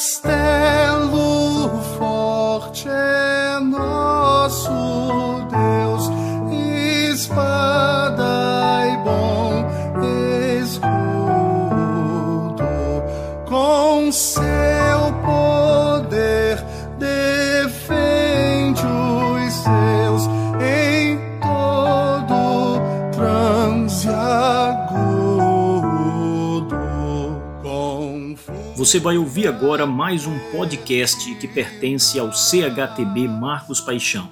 Castelo Você vai ouvir agora mais um podcast que pertence ao CHTB Marcos Paixão.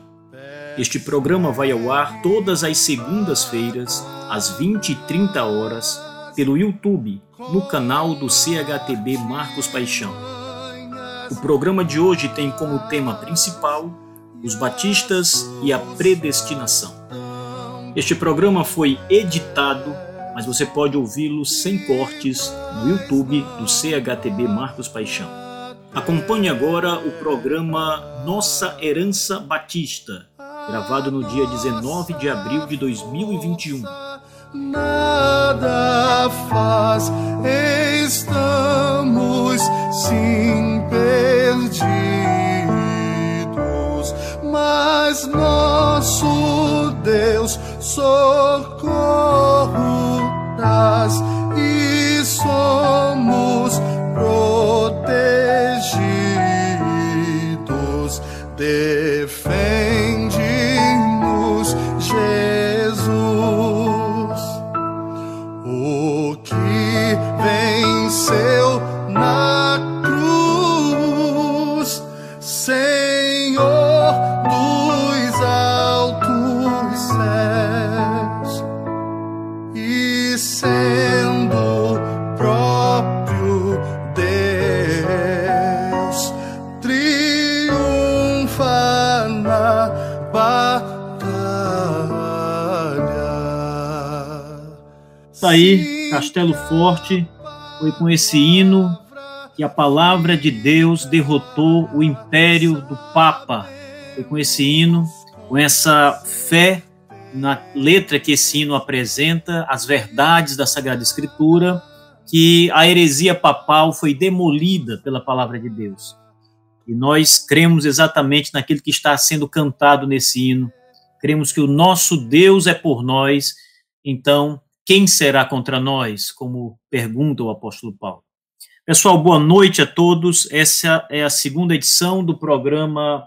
Este programa vai ao ar todas as segundas-feiras, às 20 e 30 horas, pelo YouTube, no canal do CHTB Marcos Paixão. O programa de hoje tem como tema principal os batistas e a predestinação. Este programa foi editado, mas você pode ouvi-lo sem cortes no YouTube do CHTB Marcos Paixão. Acompanhe agora o programa Nossa Herança Batista, gravado no dia 19 de abril de 2021. nada faz, estamos sim perdidos, mas nosso Deus socorro traz e somos protegidos. Defende-nos, Tá aí, Castelo Forte, foi com esse hino que a palavra de Deus derrotou o império do Papa. Foi com esse hino, com essa fé na letra que esse hino apresenta, as verdades da Sagrada Escritura, que a heresia papal foi demolida pela palavra de Deus. E nós cremos exatamente naquilo que está sendo cantado nesse hino. Cremos que o nosso Deus é por nós, então quem será contra nós? Como pergunta o apóstolo Paulo. Pessoal, boa noite a todos. Essa é a segunda edição do programa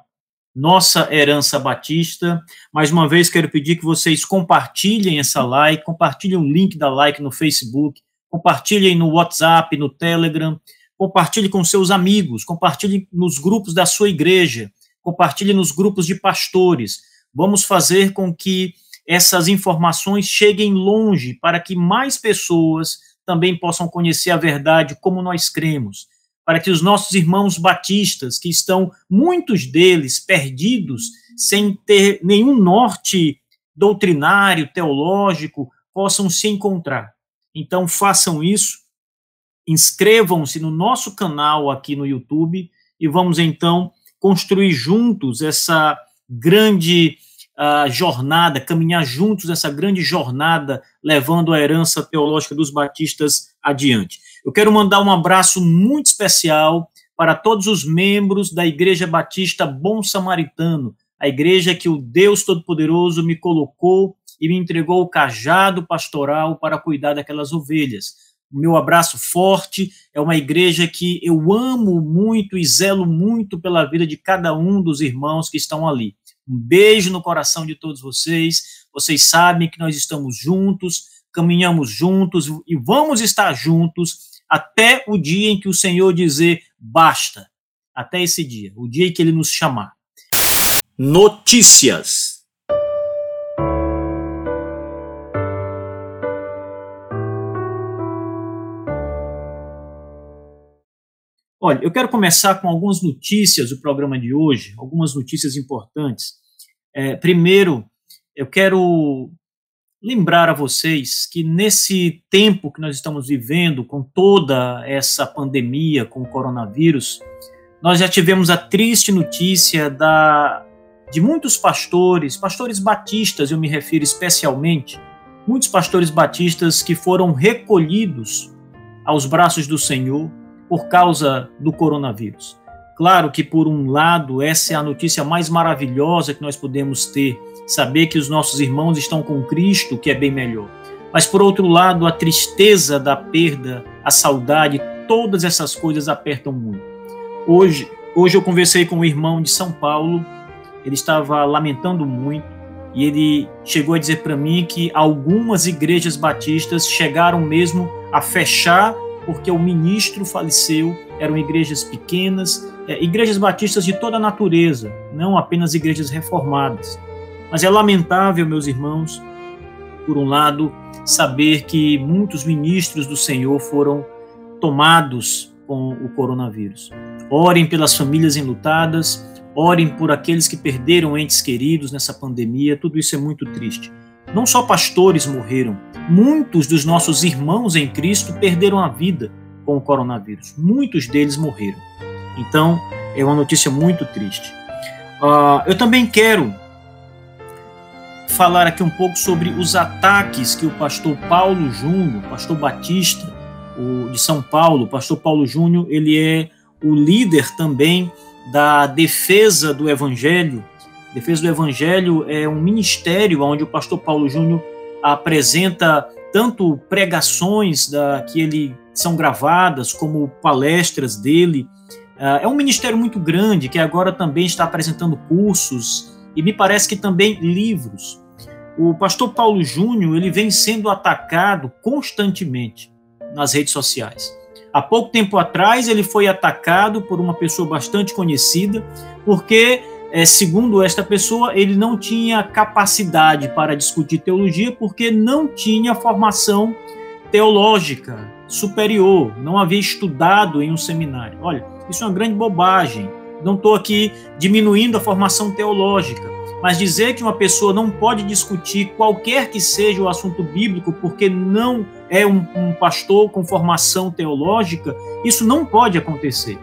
Nossa Herança Batista. Mais uma vez, quero pedir que vocês compartilhem essa like, compartilhem o link da like no Facebook, compartilhem no WhatsApp, no Telegram, compartilhe com seus amigos, compartilhe nos grupos da sua igreja, compartilhe nos grupos de pastores. Vamos fazer com que essas informações cheguem longe para que mais pessoas também possam conhecer a verdade como nós cremos, para que os nossos irmãos batistas, que estão muitos deles perdidos, sem ter nenhum norte doutrinário, teológico, possam se encontrar. Então façam isso, inscrevam-se no nosso canal aqui no YouTube e vamos então construir juntos essa grande uh, jornada, caminhar juntos nessa grande jornada, levando a herança teológica dos batistas adiante. Eu quero mandar um abraço muito especial para todos os membros da Igreja Batista Bom Samaritano, a igreja que o Deus Todo-Poderoso me colocou e me entregou o cajado pastoral para cuidar daquelas ovelhas. O meu abraço forte é uma igreja que eu amo muito e zelo muito pela vida de cada um dos irmãos que estão ali. Um beijo no coração de todos vocês. Vocês sabem que nós estamos juntos, caminhamos juntos e vamos estar juntos até o dia em que o Senhor dizer basta. Até esse dia, o dia em que ele nos chamar. Notícias. Olha, eu quero começar com algumas notícias do programa de hoje, algumas notícias importantes. É, primeiro, eu quero lembrar a vocês que nesse tempo que nós estamos vivendo, com toda essa pandemia, com o coronavírus, nós já tivemos a triste notícia da, de muitos pastores, pastores batistas, eu me refiro especialmente, muitos pastores batistas que foram recolhidos aos braços do Senhor por causa do coronavírus. Claro que, por um lado, essa é a notícia mais maravilhosa que nós podemos ter, saber que os nossos irmãos estão com Cristo, que é bem melhor. Mas, por outro lado, a tristeza da perda, a saudade, todas essas coisas apertam muito. Hoje, hoje eu conversei com um irmão de São Paulo, ele estava lamentando muito e ele chegou a dizer para mim que algumas igrejas batistas chegaram mesmo a fechar porque o ministro faleceu. Eram igrejas pequenas, é, igrejas batistas de toda a natureza, não apenas igrejas reformadas. Mas é lamentável, meus irmãos, por um lado, saber que muitos ministros do Senhor foram tomados com o coronavírus. Orem pelas famílias enlutadas, orem por aqueles que perderam entes queridos nessa pandemia, tudo isso é muito triste. Não só pastores morreram, muitos dos nossos irmãos em Cristo perderam a vida com o coronavírus. Muitos deles morreram. Então, é uma notícia muito triste. Uh, eu também quero falar aqui um pouco sobre os ataques que o pastor Paulo Júnior, pastor Batista, o, de São Paulo, pastor Paulo Júnior, ele é o líder também da defesa do evangelho. Defesa do evangelho é um ministério onde o pastor Paulo Júnior apresenta tanto pregações da, que ele são gravadas como palestras dele. Uh, é um ministério muito grande que agora também está apresentando cursos e me parece que também livros. O pastor Paulo Júnior ele vem sendo atacado constantemente nas redes sociais. Há pouco tempo atrás ele foi atacado por uma pessoa bastante conhecida porque é, segundo esta pessoa, ele não tinha capacidade para discutir teologia porque não tinha formação teológica superior, não havia estudado em um seminário. Olha, isso é uma grande bobagem. Não estou aqui diminuindo a formação teológica, mas dizer que uma pessoa não pode discutir qualquer que seja o assunto bíblico porque não é um, um pastor com formação teológica, isso não pode acontecer.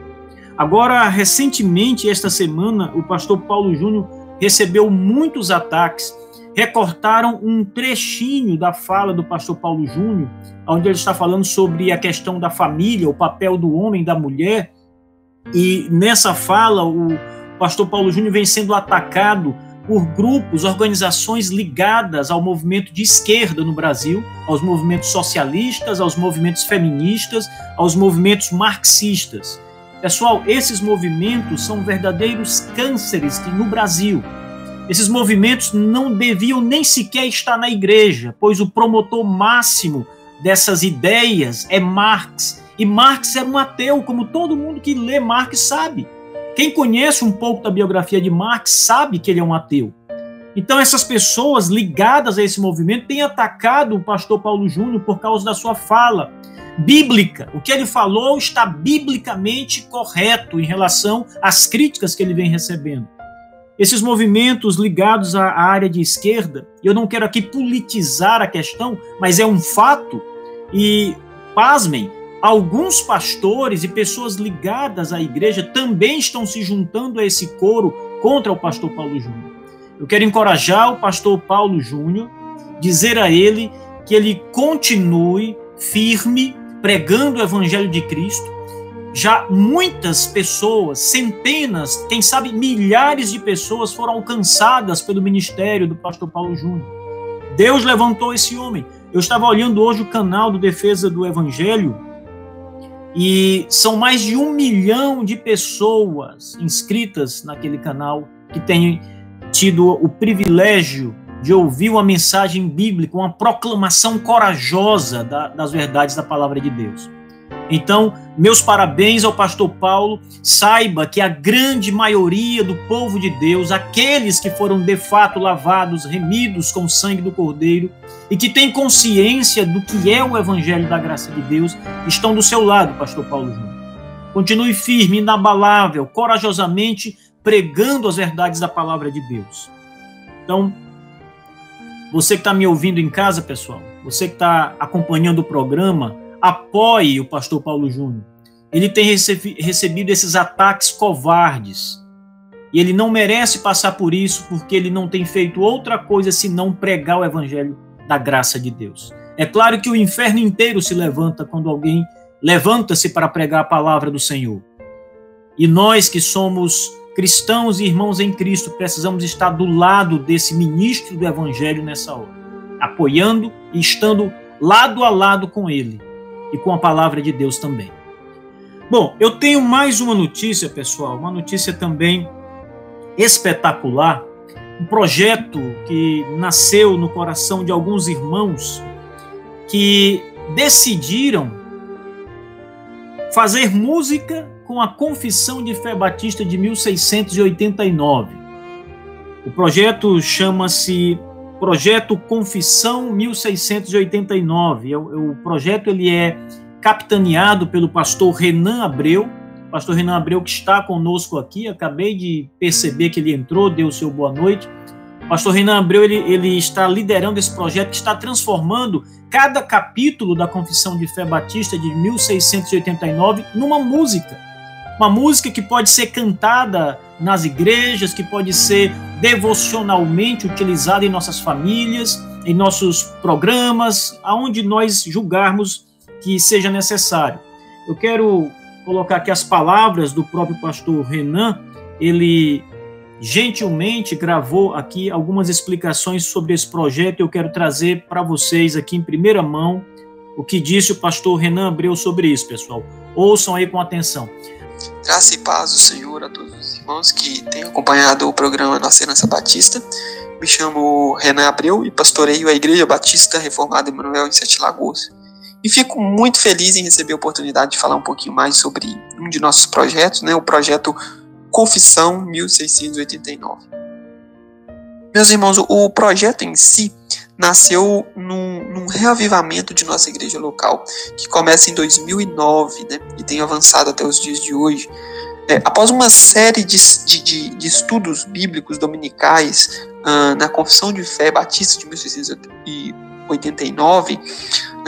Agora, recentemente, esta semana, o pastor Paulo Júnior recebeu muitos ataques. Recortaram um trechinho da fala do pastor Paulo Júnior, onde ele está falando sobre a questão da família, o papel do homem da mulher. E nessa fala, o pastor Paulo Júnior vem sendo atacado por grupos, organizações ligadas ao movimento de esquerda no Brasil, aos movimentos socialistas, aos movimentos feministas, aos movimentos marxistas. Pessoal, esses movimentos são verdadeiros cânceres que no Brasil. Esses movimentos não deviam nem sequer estar na igreja, pois o promotor máximo dessas ideias é Marx. E Marx era um ateu, como todo mundo que lê Marx sabe. Quem conhece um pouco da biografia de Marx sabe que ele é um ateu. Então, essas pessoas ligadas a esse movimento têm atacado o pastor Paulo Júnior por causa da sua fala bíblica. O que ele falou está biblicamente correto em relação às críticas que ele vem recebendo. Esses movimentos ligados à área de esquerda, eu não quero aqui politizar a questão, mas é um fato, e pasmem, alguns pastores e pessoas ligadas à igreja também estão se juntando a esse coro contra o pastor Paulo Júnior. Eu quero encorajar o pastor Paulo Júnior, dizer a ele que ele continue firme pregando o evangelho de Cristo. Já muitas pessoas, centenas, quem sabe milhares de pessoas foram alcançadas pelo ministério do pastor Paulo Júnior. Deus levantou esse homem. Eu estava olhando hoje o canal do Defesa do Evangelho e são mais de um milhão de pessoas inscritas naquele canal que têm tido o privilégio de ouvir uma mensagem bíblica, uma proclamação corajosa da, das verdades da palavra de Deus. Então, meus parabéns ao pastor Paulo. Saiba que a grande maioria do povo de Deus, aqueles que foram de fato lavados, remidos com o sangue do Cordeiro e que têm consciência do que é o evangelho da graça de Deus, estão do seu lado, pastor Paulo Júnior. Continue firme, inabalável, corajosamente pregando as verdades da palavra de Deus. Então, você que está me ouvindo em casa, pessoal, você que está acompanhando o programa, apoie o pastor Paulo Júnior. Ele tem recebido esses ataques covardes. E ele não merece passar por isso porque ele não tem feito outra coisa senão pregar o evangelho da graça de Deus. É claro que o inferno inteiro se levanta quando alguém levanta-se para pregar a palavra do Senhor. E nós que somos cristãos e irmãos em Cristo precisamos estar do lado desse ministro do Evangelho nessa hora, apoiando e estando lado a lado com ele e com a palavra de Deus também. Bom, eu tenho mais uma notícia, pessoal, uma notícia também espetacular, um projeto que nasceu no coração de alguns irmãos que decidiram fazer música com a Confissão de Fé Batista de 1689. O projeto chama-se Projeto Confissão 1689. O, o projeto ele é capitaneado pelo pastor Renan Abreu, pastor Renan Abreu que está conosco aqui. Acabei de perceber que ele entrou, deu seu boa noite. Pastor Renan Abreu ele, ele está liderando esse projeto que está transformando cada capítulo da Confissão de Fé Batista de 1689 numa música. Uma música que pode ser cantada nas igrejas, que pode ser devocionalmente utilizada em nossas famílias, em nossos programas, aonde nós julgarmos que seja necessário. Eu quero colocar aqui as palavras do próprio pastor Renan, ele gentilmente gravou aqui algumas explicações sobre esse projeto. Eu quero trazer para vocês aqui em primeira mão o que disse o pastor Renan Abreu sobre isso, pessoal. Ouçam aí com atenção. Graça e paz do Senhor a todos os irmãos que têm acompanhado o programa Nossa Herança Batista. Me chamo Renan Abreu e pastoreio a Igreja Batista Reformada Emanuel em Sete Lagoas. E fico muito feliz em receber a oportunidade de falar um pouquinho mais sobre um de nossos projetos, né, o projeto Confissão 1689. Meus irmãos, o projeto em si nasceu num, num, reavivamento de nossa igreja local, que começa em 2009 né, e tem avançado até os dias de hoje. É, após uma série de, de, de estudos bíblicos dominicais uh, na Confissão de Fé Batista de 1689,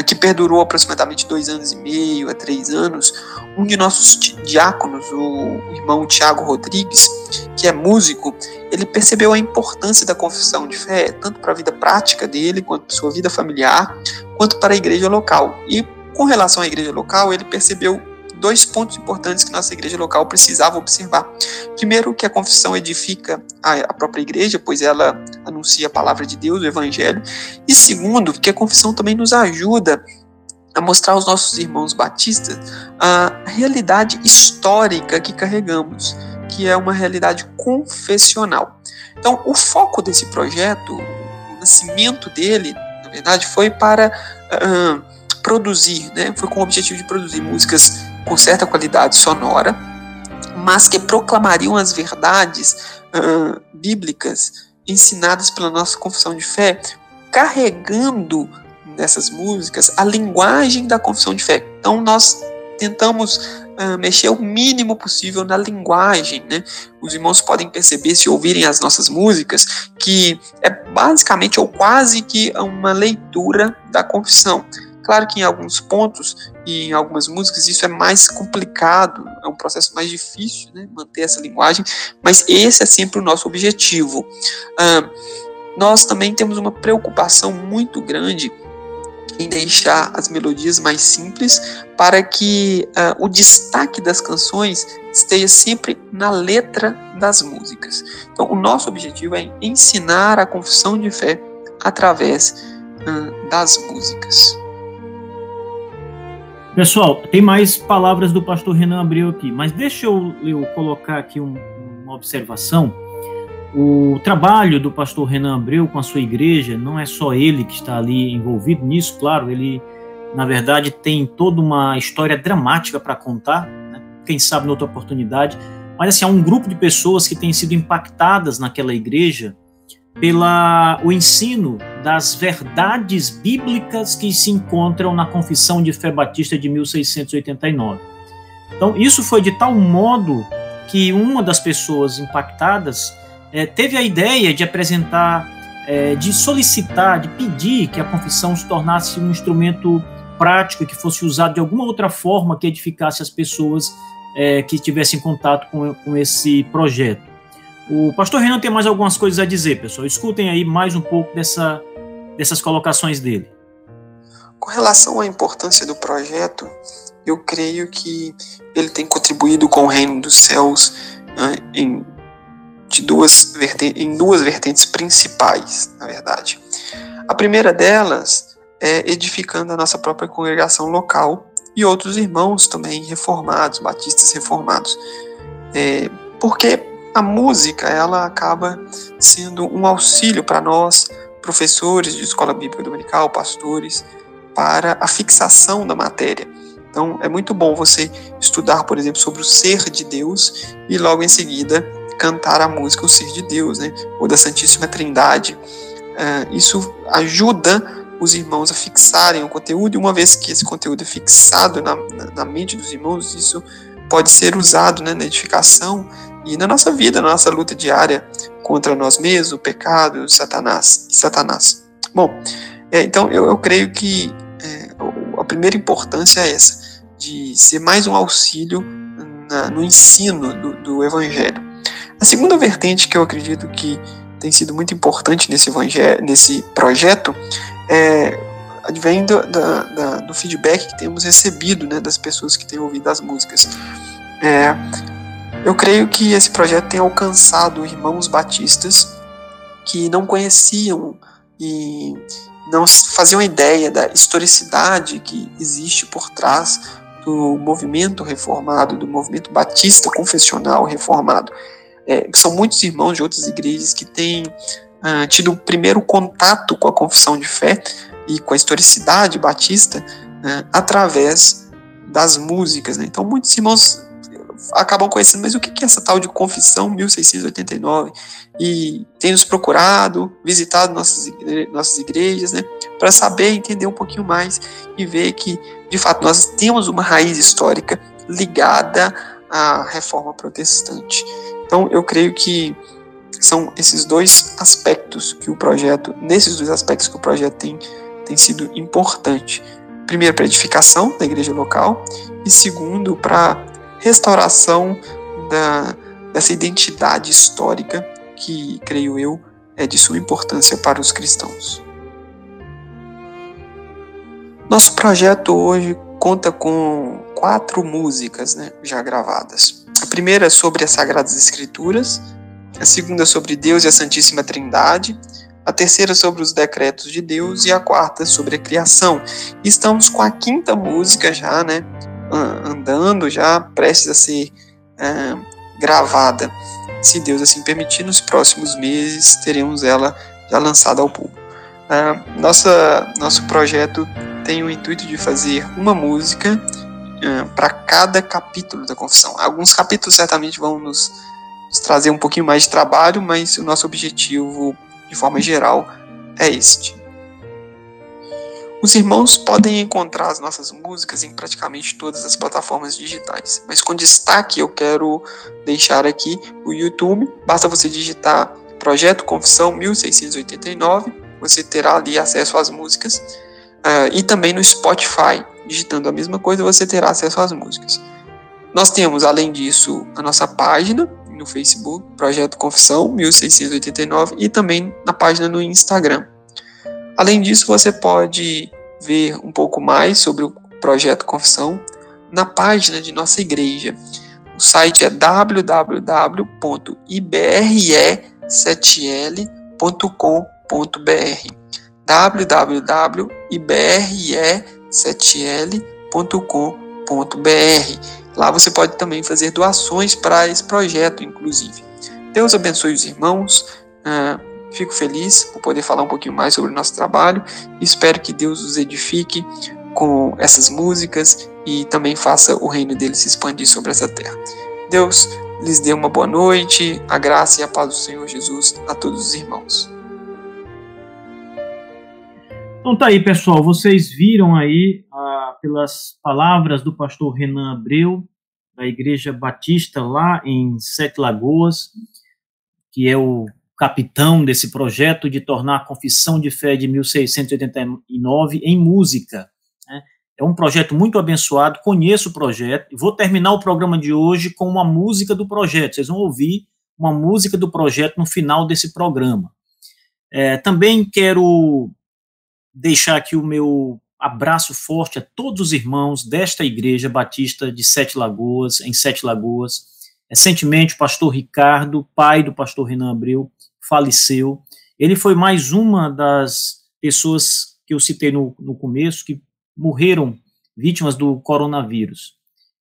que perdurou aproximadamente dois anos e meio a três anos, um de nossos diáconos, o irmão Tiago Rodrigues, que é músico, ele percebeu a importância da confissão de fé, tanto para a vida prática dele, quanto para sua vida familiar, quanto para a igreja local. E com relação à igreja local, ele percebeu dois pontos importantes que nossa igreja local precisava observar. Primeiro, que a confissão edifica a, própria igreja, pois ela anuncia a palavra de Deus, o evangelho. E segundo, que a confissão também nos ajuda a mostrar aos nossos irmãos batistas a realidade histórica que carregamos, que é uma realidade confessional. Então, o foco desse projeto, o nascimento dele, na verdade, foi para uh, produzir, né? Foi com o objetivo de produzir músicas com certa qualidade sonora, mas que proclamariam as verdades uh, bíblicas ensinadas pela nossa confissão de fé, carregando nessas músicas a linguagem da confissão de fé. Então nós tentamos uh, mexer o mínimo possível na linguagem, né? Os irmãos podem perceber se ouvirem as nossas músicas que é basicamente ou quase que uma leitura da confissão. Claro que em alguns pontos e em algumas músicas isso é mais complicado, é um processo mais difícil, né, manter essa linguagem, mas esse é sempre o nosso objetivo. Ah, nós também temos uma preocupação muito grande em deixar as melodias mais simples para que o destaque das canções esteja sempre na letra das músicas. Então, o nosso objetivo é ensinar a confissão de fé através das músicas. Pessoal, tem mais palavras do pastor Renan Abreu aqui, mas deixa eu, eu colocar aqui um, uma observação. O trabalho do pastor Renan Abreu com a sua igreja, não é só ele que está ali envolvido nisso, claro, ele, na verdade, tem toda uma história dramática para contar, né? quem sabe noutra oportunidade, mas assim, há um grupo de pessoas que têm sido impactadas naquela igreja pela o ensino das verdades bíblicas que se encontram na Confissão de Fé Batista de 1689. Então, isso foi de tal modo que uma das pessoas impactadas é, teve a ideia de apresentar, é, de solicitar, de pedir que a confissão se tornasse um instrumento prático que fosse usado de alguma outra forma que edificasse as pessoas é, que tivessem contato com, com esse projeto. O pastor Renan tem mais algumas coisas a dizer, pessoal. Escutem aí mais um pouco dessa, dessas colocações dele. com relação à importância do projeto, eu creio que ele tem contribuído com o reino dos céus né, em, de duas em duas vertentes principais, na verdade. A primeira delas é edificando a nossa própria congregação local e outros irmãos também reformados, batistas reformados. É, porque a música ela acaba sendo um auxílio para nós, professores de escola bíblica dominical, pastores, para a fixação da matéria. Então, é muito bom você estudar, por exemplo, sobre o ser de Deus e logo em seguida cantar a música O Ser de Deus, né? ou da Santíssima Trindade. Uh, isso ajuda os irmãos a fixarem o conteúdo, e uma vez que esse conteúdo é fixado na, na, na mente dos irmãos, isso pode ser usado né, na edificação e na nossa vida, na nossa luta diária contra nós mesmos, o pecado, Satanás e Satanás. Bom, é, então eu, eu, creio que é, a primeira importância é essa, de ser mais um auxílio na, no ensino do, do Evangelho. A segunda vertente que eu acredito que tem sido muito importante nesse, evangelho, nesse projeto é, advém do, da, da, do feedback que temos recebido né, das pessoas que têm ouvido as músicas. É, eu creio que esse projeto tem alcançado irmãos batistas que não conheciam e não faziam ideia da historicidade que existe por trás do movimento reformado, do movimento batista confessional reformado. É, são muitos irmãos de outras igrejas que têm uh, tido o primeiro contato com a confissão de fé e com a historicidade batista uh, através das músicas. Né? Então, muitos irmãos acabam conhecendo, mas o que é essa tal de Confissão 1689? E tem nos procurado, visitado nossas, igre nossas igrejas, né, para saber, entender um pouquinho mais e ver que, de fato, nós temos uma raiz histórica ligada à reforma protestante. Então, eu creio que são esses dois aspectos que o projeto, nesses dois aspectos que o projeto tem, tem sido importante. Primeiro, para edificação da igreja local, e segundo, para restauração da, dessa identidade histórica que, creio eu, é de sua importância para os cristãos. Nosso projeto hoje conta com quatro músicas né, já gravadas. A primeira é sobre as Sagradas Escrituras, a segunda sobre Deus e a Santíssima Trindade, a terceira sobre os decretos de Deus e a quarta sobre a criação. Estamos com a quinta música já, né, andando, já prestes a ser gravada. Se Deus assim permitir, nos próximos meses teremos ela já lançada ao público. nossa, nosso projeto tem o intuito de fazer uma música para cada capítulo da confissão. Alguns capítulos certamente vão nos trazer um pouquinho mais de trabalho, mas o nosso objetivo, de forma geral, é este. Os irmãos podem encontrar as nossas músicas em praticamente todas as plataformas digitais, mas com destaque eu quero deixar aqui o YouTube. Basta você digitar Projeto Confissão 1689, você terá ali acesso às músicas, uh, e também no Spotify, digitando a mesma coisa, você terá acesso às músicas. Nós temos, além disso, a nossa página no Facebook, Projeto Confissão 1689, e também na página no Instagram. Além disso, você pode ver um pouco mais sobre o Projeto Confissão na página de nossa igreja. O site é www.ibre7l.com.br www.ibre7l.com.br Lá você pode também fazer doações para esse projeto, inclusive. Deus abençoe os irmãos. Uh, fico feliz por poder falar um pouquinho mais sobre o nosso trabalho. Espero que Deus os edifique com essas músicas e também faça o reino dele se expandir sobre essa terra. Deus lhes dê uma boa noite, a graça e a paz do Senhor Jesus a todos os irmãos. Então tá aí, pessoal. Vocês viram aí ah, pelas palavras do pastor Renan Abreu, da Igreja Batista lá em Sete Lagoas, que é o capitão desse projeto de tornar a Confissão de Fé de 1689 em música. Né? É um projeto muito abençoado, conheço o projeto, vou terminar o programa de hoje com uma música do projeto. Vocês vão ouvir uma música do projeto no final desse programa. É, também quero deixar aqui o meu abraço forte a todos os irmãos desta igreja batista de Sete Lagoas, em Sete Lagoas. Recentemente, o pastor Ricardo, pai do pastor Renan Abreu, faleceu. Ele foi mais uma das pessoas que eu citei no, no começo que morreram vítimas do coronavírus.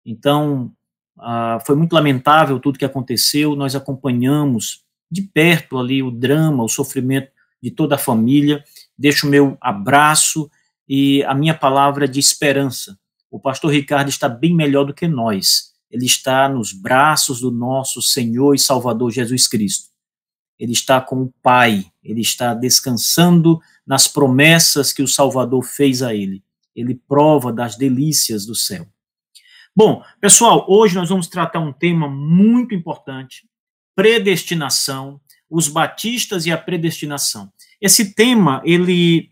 Então, ah, foi muito lamentável tudo que aconteceu. Nós acompanhamos de perto ali o drama, o sofrimento de toda a família. Deixo o meu abraço e a minha palavra de esperança. O pastor Ricardo está bem melhor do que nós. Ele está nos braços do nosso Senhor e Salvador Jesus Cristo. Ele está com o Pai, ele está descansando nas promessas que o Salvador fez a ele. Ele prova das delícias do céu. Bom, pessoal, hoje nós vamos tratar um tema muito importante: predestinação, os batistas e a predestinação. Esse tema, ele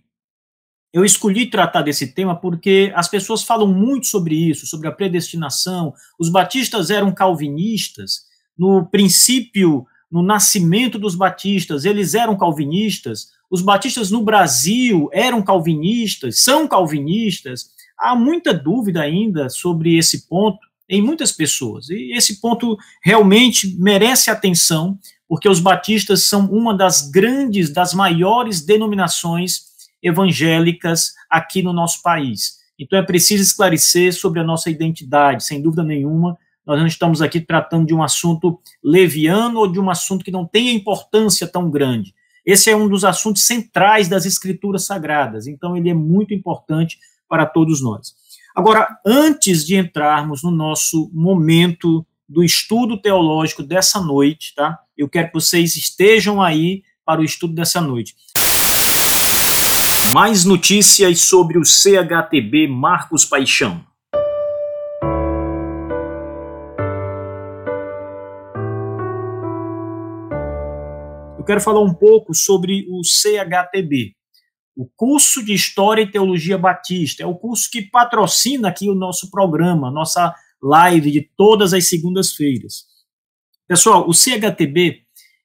eu escolhi tratar desse tema porque as pessoas falam muito sobre isso, sobre a predestinação. Os batistas eram calvinistas. No princípio, no nascimento dos batistas, eles eram calvinistas. Os batistas no Brasil eram calvinistas, são calvinistas. Há muita dúvida ainda sobre esse ponto em muitas pessoas. E esse ponto realmente merece atenção, porque os batistas são uma das grandes, das maiores denominações evangélicas aqui no nosso país. Então é preciso esclarecer sobre a nossa identidade, sem dúvida nenhuma. Nós não estamos aqui tratando de um assunto leviano ou de um assunto que não tenha importância tão grande. Esse é um dos assuntos centrais das escrituras sagradas, então ele é muito importante para todos nós. Agora, antes de entrarmos no nosso momento do estudo teológico dessa noite, tá? Eu quero que vocês estejam aí para o estudo dessa noite. Mais notícias sobre o CHTB Marcos Paixão. Quero falar um pouco sobre o CHTB, o curso de História e Teologia Batista. É o curso que patrocina aqui o nosso programa, nossa live de todas as segundas-feiras. Pessoal, o CHTB,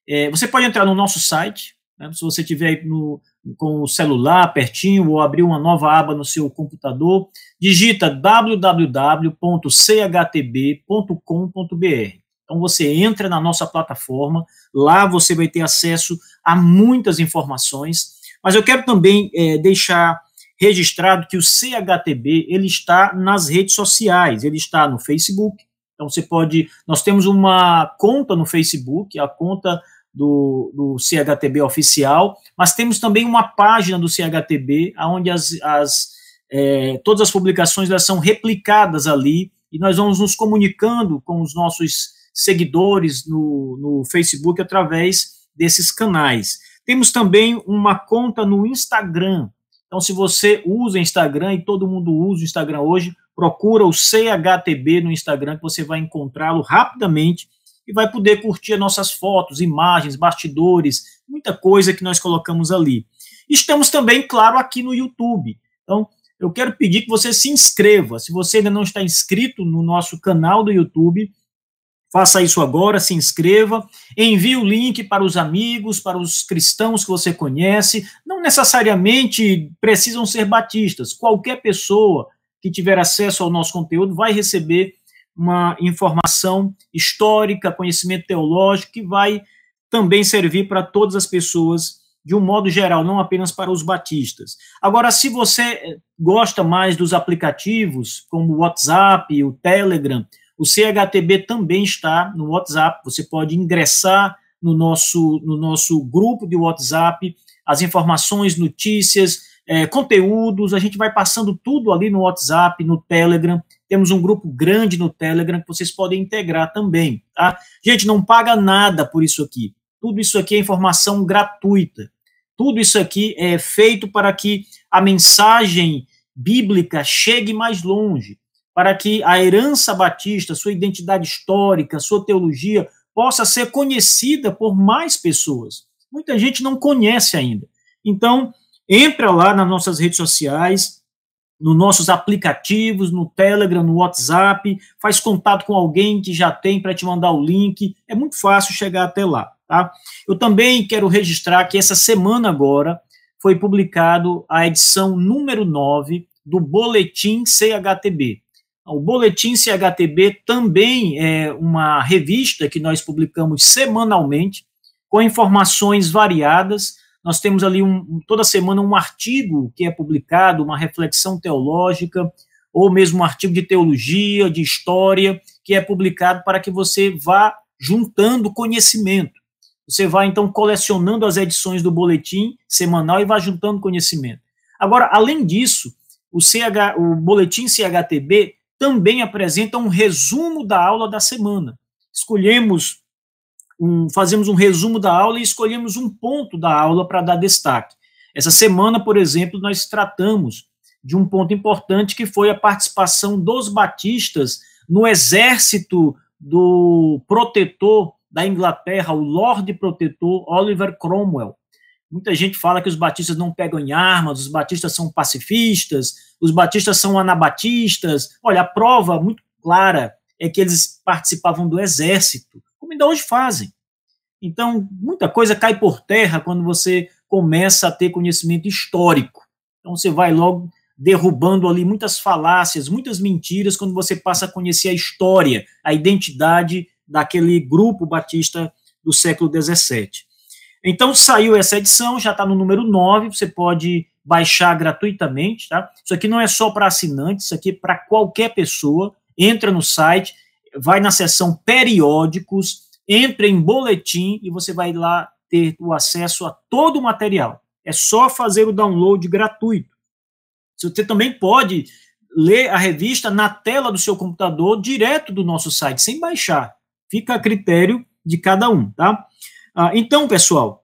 é, você pode entrar no nosso site, né, se você tiver no, com o celular pertinho ou abrir uma nova aba no seu computador, digita www.chtb.com.br. Então você entra na nossa plataforma, lá você vai ter acesso a muitas informações, mas eu quero também é, deixar registrado que o CHTB ele está nas redes sociais, ele está no Facebook. Então você pode, nós temos uma conta no Facebook, a conta do, do CHTB oficial, mas temos também uma página do CHTB, onde as, as é, todas as publicações elas são replicadas ali, e nós vamos nos comunicando com os nossos seguidores no, no Facebook através desses canais. Temos também uma conta no Instagram. Então, se você usa Instagram e todo mundo usa o Instagram hoje, procura o CHTB no Instagram que você vai encontrá-lo rapidamente e vai poder curtir nossas fotos, imagens, bastidores, muita coisa que nós colocamos ali. Estamos também, claro, aqui no YouTube. Então, eu quero pedir que você se inscreva. Se você ainda não está inscrito no nosso canal do YouTube, faça isso agora, se inscreva, envie o link para os amigos, para os cristãos que você conhece. Não necessariamente precisam ser batistas. Qualquer pessoa que tiver acesso ao nosso conteúdo vai receber uma informação histórica, conhecimento teológico, que vai também servir para todas as pessoas de um modo geral, não apenas para os batistas. Agora, se você gosta mais dos aplicativos, como o WhatsApp, o Telegram, o CHTB também está no WhatsApp. Você pode ingressar no nosso, no nosso grupo de WhatsApp, as informações, notícias, é, conteúdos, a gente vai passando tudo ali no WhatsApp, no Telegram. Temos um grupo grande no Telegram que vocês podem integrar também, tá? Gente, não paga nada por isso aqui. Tudo isso aqui é informação gratuita. Tudo isso aqui é feito para que a mensagem bíblica chegue mais longe, para que a herança batista, sua identidade histórica, sua teologia possa ser conhecida por mais pessoas. Muita gente não conhece ainda. Então, entra lá nas nossas redes sociais, nos nossos aplicativos, no Telegram, no WhatsApp, faz contato com alguém que já tem para te mandar o link. É muito fácil chegar até lá, tá? Eu também quero registrar que essa semana agora foi publicado a edição número 9 do Boletim CHTB. O Boletim CHTB também é uma revista que nós publicamos semanalmente, com informações variadas. Nós temos ali um, toda semana um artigo que é publicado, uma reflexão teológica, ou mesmo um artigo de teologia, de história, que é publicado para que você vá juntando conhecimento. Você vai, então, colecionando as edições do boletim semanal e vai juntando conhecimento. Agora, além disso, o, CH, o boletim CHTB também apresenta um resumo da aula da semana. Escolhemos, um, fazemos um resumo da aula e escolhemos um ponto da aula para dar destaque. Essa semana, por exemplo, nós tratamos de um ponto importante que foi a participação dos batistas no exército do protetor da Inglaterra, o Lorde Protetor Oliver Cromwell. Muita gente fala que os batistas não pegam em armas, os batistas são pacifistas, os batistas são anabatistas. Olha, a prova muito clara é que eles participavam do exército, como ainda hoje fazem. Então, muita coisa cai por terra quando você começa a ter conhecimento histórico. Então, você vai logo derrubando ali muitas falácias, muitas mentiras, quando você passa a conhecer a história, a identidade daquele grupo batista do século XVII. Então saiu essa edição, já está no número 9, você pode baixar gratuitamente, tá? Isso aqui não é só para assinantes, isso aqui é para qualquer pessoa. Entra no site, vai na seção periódicos, entra em boletim e você vai lá ter o acesso a todo o material. É só fazer o download gratuito. Você também pode ler a revista na tela do seu computador, direto do nosso site, sem baixar. Fica a critério de cada um, tá? Ah, então, pessoal,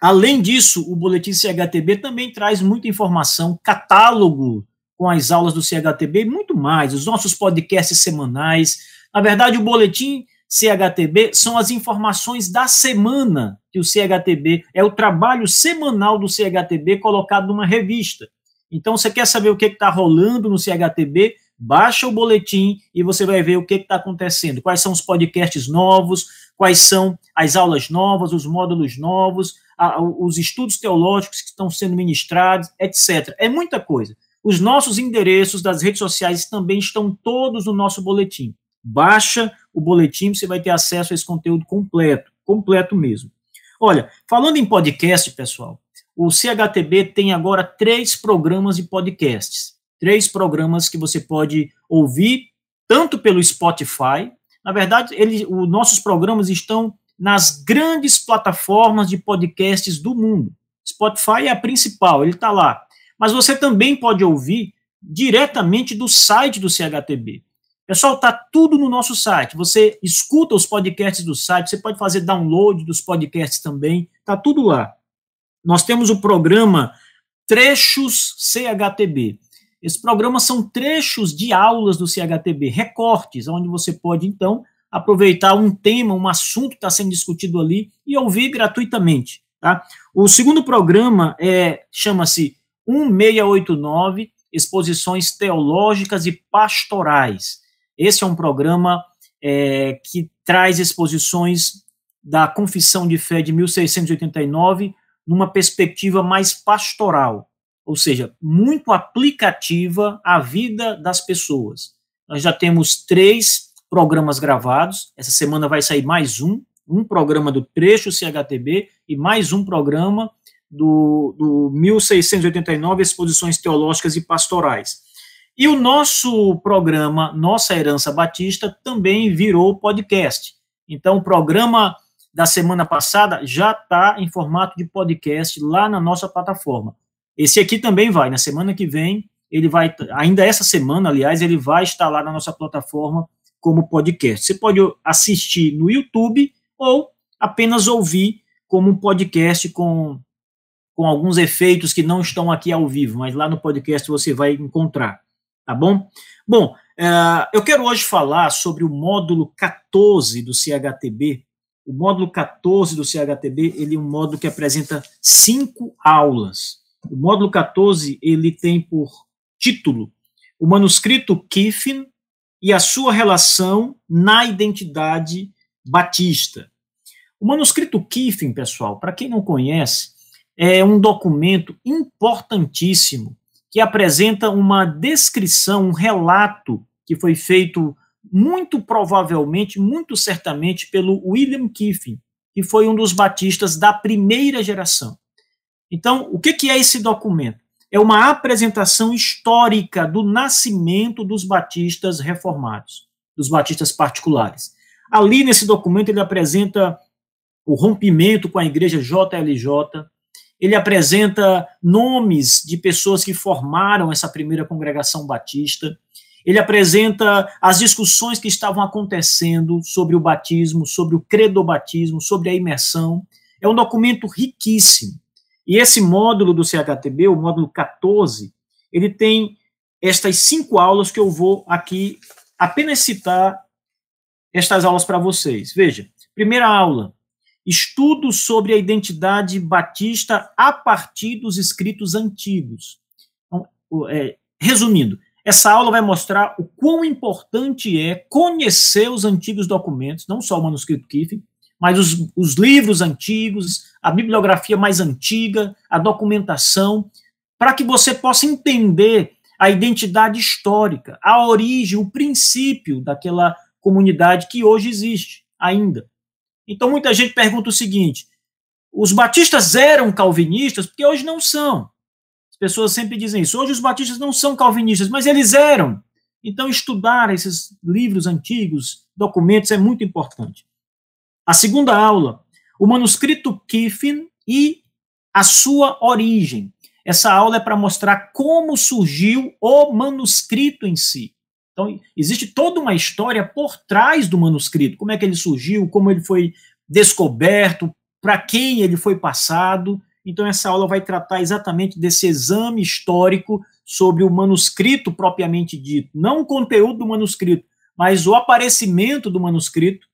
além disso, o Boletim CHTB também traz muita informação, catálogo com as aulas do CHTB e muito mais, os nossos podcasts semanais. Na verdade, o Boletim CHTB são as informações da semana que o CHTB é o trabalho semanal do CHTB colocado numa revista. Então, você quer saber o que está rolando no CHTB? Baixa o boletim e você vai ver o que está acontecendo. Quais são os podcasts novos, quais são as aulas novas, os módulos novos, a, os estudos teológicos que estão sendo ministrados, etc. É muita coisa. Os nossos endereços das redes sociais também estão todos no nosso boletim. Baixa o boletim, você vai ter acesso a esse conteúdo completo, completo mesmo. Olha, falando em podcast, pessoal, o CHTB tem agora três programas de podcasts. Três programas que você pode ouvir tanto pelo Spotify, na verdade, ele, os nossos programas estão nas grandes plataformas de podcasts do mundo. Spotify é a principal, ele está lá. Mas você também pode ouvir diretamente do site do CHTB. Pessoal, está tudo no nosso site. Você escuta os podcasts do site, você pode fazer download dos podcasts também, está tudo lá. Nós temos o programa Trechos CHTB. Esses programas são trechos de aulas do CHTB, recortes, onde você pode, então, aproveitar um tema, um assunto que está sendo discutido ali e ouvir gratuitamente. Tá? O segundo programa é chama-se 1689 Exposições Teológicas e Pastorais. Esse é um programa é, que traz exposições da Confissão de Fé de 1689 numa perspectiva mais pastoral ou seja, muito aplicativa à vida das pessoas. Nós já temos três programas gravados, essa semana vai sair mais um, um programa do trecho CHTB e mais um programa do, do 1689 Exposições Teológicas e Pastorais. E o nosso programa Nossa Herança Batista também virou podcast. Então, o programa da semana passada já está em formato de podcast lá na nossa plataforma. Esse aqui também vai, na semana que vem, ele vai, ainda essa semana, aliás, ele vai estar lá na nossa plataforma como podcast. Você pode assistir no YouTube ou apenas ouvir como um podcast com, com alguns efeitos que não estão aqui ao vivo, mas lá no podcast você vai encontrar, tá bom? Bom, uh, eu quero hoje falar sobre o módulo 14 do CHTB. O módulo 14 do CHTB, ele é um módulo que apresenta cinco aulas. O módulo 14, ele tem por título o manuscrito Kiffin e a sua relação na identidade batista. O manuscrito Kiffin, pessoal, para quem não conhece, é um documento importantíssimo que apresenta uma descrição, um relato que foi feito muito provavelmente, muito certamente, pelo William Kiffin, que foi um dos batistas da primeira geração. Então, o que, que é esse documento? É uma apresentação histórica do nascimento dos batistas reformados, dos batistas particulares. Ali nesse documento ele apresenta o rompimento com a igreja JLJ, ele apresenta nomes de pessoas que formaram essa primeira congregação batista, ele apresenta as discussões que estavam acontecendo sobre o batismo, sobre o credobatismo, sobre a imersão. É um documento riquíssimo. E esse módulo do CHTB, o módulo 14, ele tem estas cinco aulas que eu vou aqui apenas citar estas aulas para vocês. Veja, primeira aula, estudo sobre a identidade batista a partir dos escritos antigos. Então, é, resumindo, essa aula vai mostrar o quão importante é conhecer os antigos documentos, não só o manuscrito Kiffin, mas os, os livros antigos, a bibliografia mais antiga, a documentação, para que você possa entender a identidade histórica, a origem, o princípio daquela comunidade que hoje existe ainda. Então muita gente pergunta o seguinte: os batistas eram calvinistas? Porque hoje não são pessoas sempre dizem isso. Hoje os batistas não são calvinistas, mas eles eram. Então, estudar esses livros antigos, documentos, é muito importante. A segunda aula, o manuscrito Kiffin e a sua origem. Essa aula é para mostrar como surgiu o manuscrito em si. Então, existe toda uma história por trás do manuscrito, como é que ele surgiu, como ele foi descoberto, para quem ele foi passado. Então, essa aula vai tratar exatamente desse exame histórico sobre o manuscrito propriamente dito. Não o conteúdo do manuscrito, mas o aparecimento do manuscrito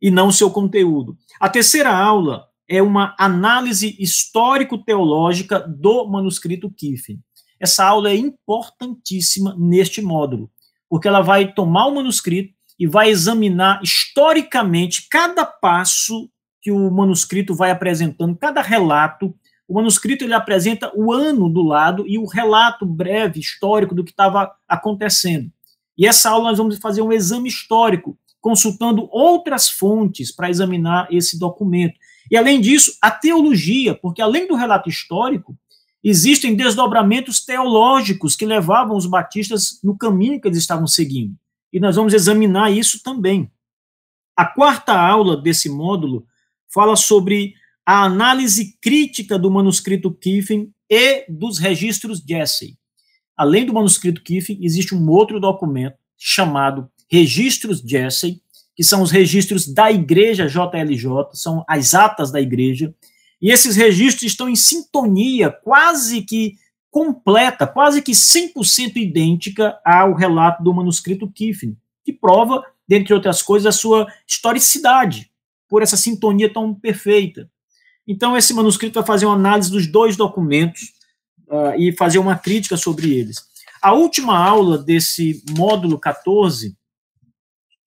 e não seu conteúdo. A terceira aula é uma análise histórico-teológica do manuscrito Kiffin. Essa aula é importantíssima neste módulo, porque ela vai tomar o manuscrito e vai examinar historicamente cada passo que o manuscrito vai apresentando, cada relato, o manuscrito ele apresenta o ano do lado e o relato breve, histórico do que estava acontecendo. E essa aula nós vamos fazer um exame histórico, consultando outras fontes para examinar esse documento. E além disso, a teologia, porque além do relato histórico, existem desdobramentos teológicos que levavam os batistas no caminho que eles estavam seguindo. E nós vamos examinar isso também. A quarta aula desse módulo fala sobre a análise crítica do manuscrito Kiffin e dos registros Jesse. Além do manuscrito Kiffin, existe um outro documento chamado Registros Jesse, que são os registros da igreja JLJ, são as atas da igreja, e esses registros estão em sintonia quase que completa, quase que 100% idêntica ao relato do manuscrito Kiffin, que prova, dentre outras coisas, a sua historicidade por essa sintonia tão perfeita. Então, esse manuscrito vai fazer uma análise dos dois documentos uh, e fazer uma crítica sobre eles. A última aula desse módulo 14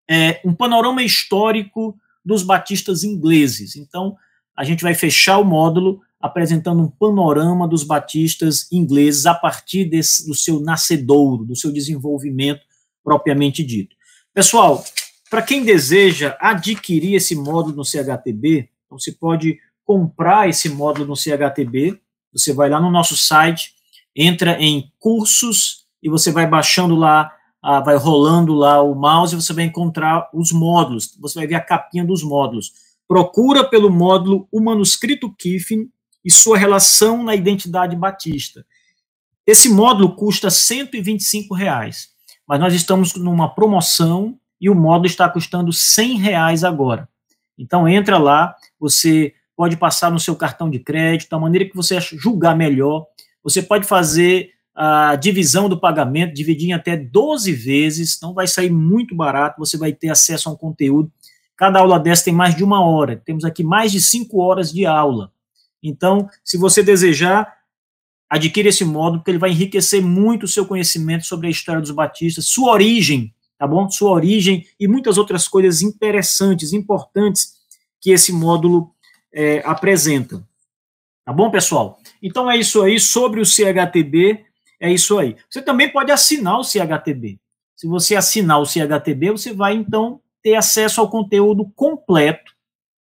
é um panorama histórico dos batistas ingleses. Então, a gente vai fechar o módulo apresentando um panorama dos batistas ingleses a partir desse, do seu nascedouro, do seu desenvolvimento propriamente dito. Pessoal, para quem deseja adquirir esse módulo no CHTB, então você pode comprar esse módulo no CHTB. Você vai lá no nosso site, entra em cursos e você vai baixando lá, ah, vai rolando lá o mouse você vai encontrar os módulos. Você vai ver a capinha dos módulos. Procura pelo módulo O Manuscrito Kiffin e sua relação na identidade batista. Esse módulo custa 125 reais, mas nós estamos numa promoção e o módulo está custando 100 reais agora. Então entra lá, você pode passar no seu cartão de crédito, da maneira que você julgar melhor. Você pode fazer a divisão do pagamento, dividir em até 12 vezes, então vai sair muito barato, você vai ter acesso a um conteúdo. Cada aula dessa tem mais de uma hora, temos aqui mais de cinco horas de aula. Então, se você desejar, adquira esse módulo, porque ele vai enriquecer muito o seu conhecimento sobre a história dos batistas, sua origem, tá bom? Sua origem e muitas outras coisas interessantes, importantes que esse módulo é, apresenta. Tá bom, pessoal? Então é isso aí sobre o CHTB. É isso aí. Você também pode assinar o CHTB. Se você assinar o CHTB, você vai então ter acesso ao conteúdo completo,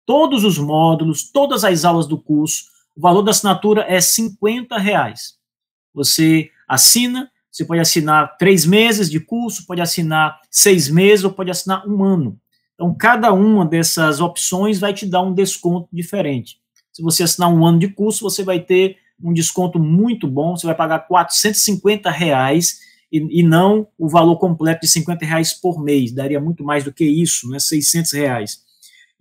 todos os módulos, todas as aulas do curso. O valor da assinatura é 50 reais. Você assina, você pode assinar três meses de curso, pode assinar seis meses ou pode assinar um ano. Então, cada uma dessas opções vai te dar um desconto diferente. Se você assinar um ano de curso, você vai ter um desconto muito bom, você vai pagar 450 reais e, e não o valor completo de 50 reais por mês, daria muito mais do que isso, né, 600 reais.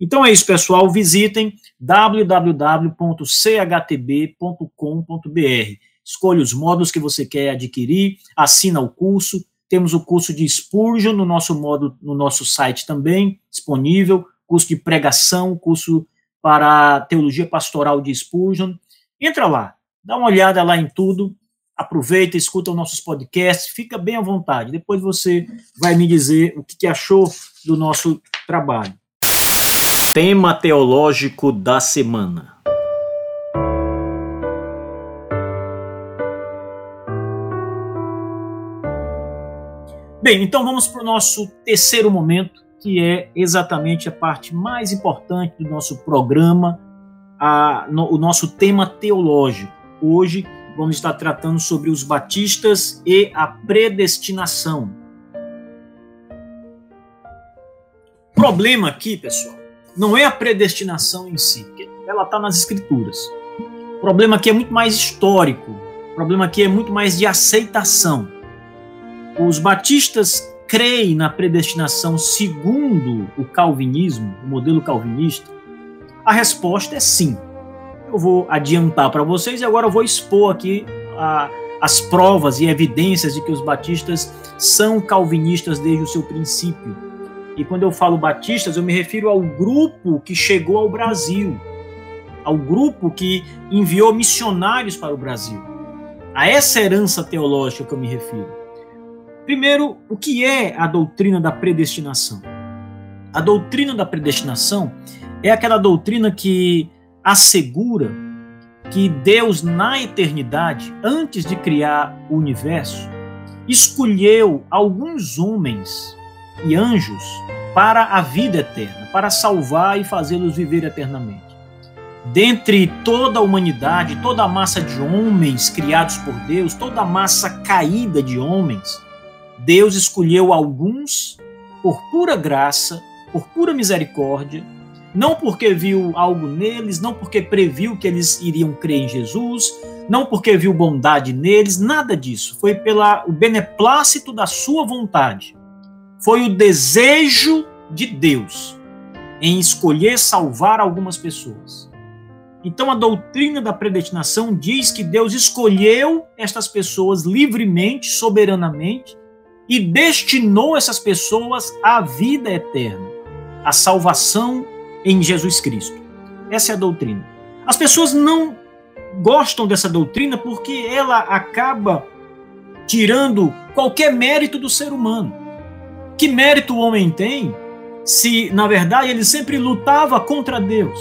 Então é isso, pessoal, visitem www.chtb.com.br, escolha os módulos que você quer adquirir, assina o curso, temos o curso de Spurgeon no nosso módulo, no nosso site também, disponível, curso de pregação, curso para teologia pastoral de Spurgeon. Entra lá, dá uma olhada lá em tudo, aproveita, escuta os nossos podcasts, fica bem à vontade. Depois você vai me dizer o que achou do nosso trabalho. Tema teológico da semana. Bem, então vamos para o nosso terceiro momento, que é exatamente a parte mais importante do nosso programa, a, no, o nosso tema teológico. Hoje vamos estar tratando sobre os batistas e a predestinação. Problema aqui, pessoal, não é a predestinação em si, ela está nas escrituras. O problema aqui é muito mais histórico. O problema aqui é muito mais de aceitação. Os batistas creem na predestinação segundo o calvinismo, o modelo calvinista? A resposta é sim eu vou adiantar para vocês e agora eu vou expor aqui a, as provas e evidências de que os batistas são calvinistas desde o seu princípio. E quando eu falo batistas, eu me refiro ao grupo que chegou ao Brasil, ao grupo que enviou missionários para o Brasil. A essa herança teológica que eu me refiro. Primeiro, o que é a doutrina da predestinação? A doutrina da predestinação é aquela doutrina que assegura que Deus, na eternidade, antes de criar o universo, escolheu alguns homens e anjos para a vida eterna, para salvar e fazê-los viver eternamente. Dentre toda a humanidade, toda a massa de homens criados por Deus, toda a massa caída de homens, Deus escolheu alguns por pura graça, por pura misericórdia, não porque viu algo neles, não porque previu que eles iriam crer em Jesus, não porque viu bondade neles, nada disso. Foi pelo beneplácito da sua vontade. Foi o desejo de Deus em escolher salvar algumas pessoas. Então a doutrina da predestinação diz que Deus escolheu estas pessoas livremente, soberanamente, e destinou essas pessoas à vida eterna, à salvação em Jesus Cristo. Essa é a doutrina. As pessoas não gostam dessa doutrina porque ela acaba tirando qualquer mérito do ser humano. Que mérito o homem tem se, na verdade, ele sempre lutava contra Deus?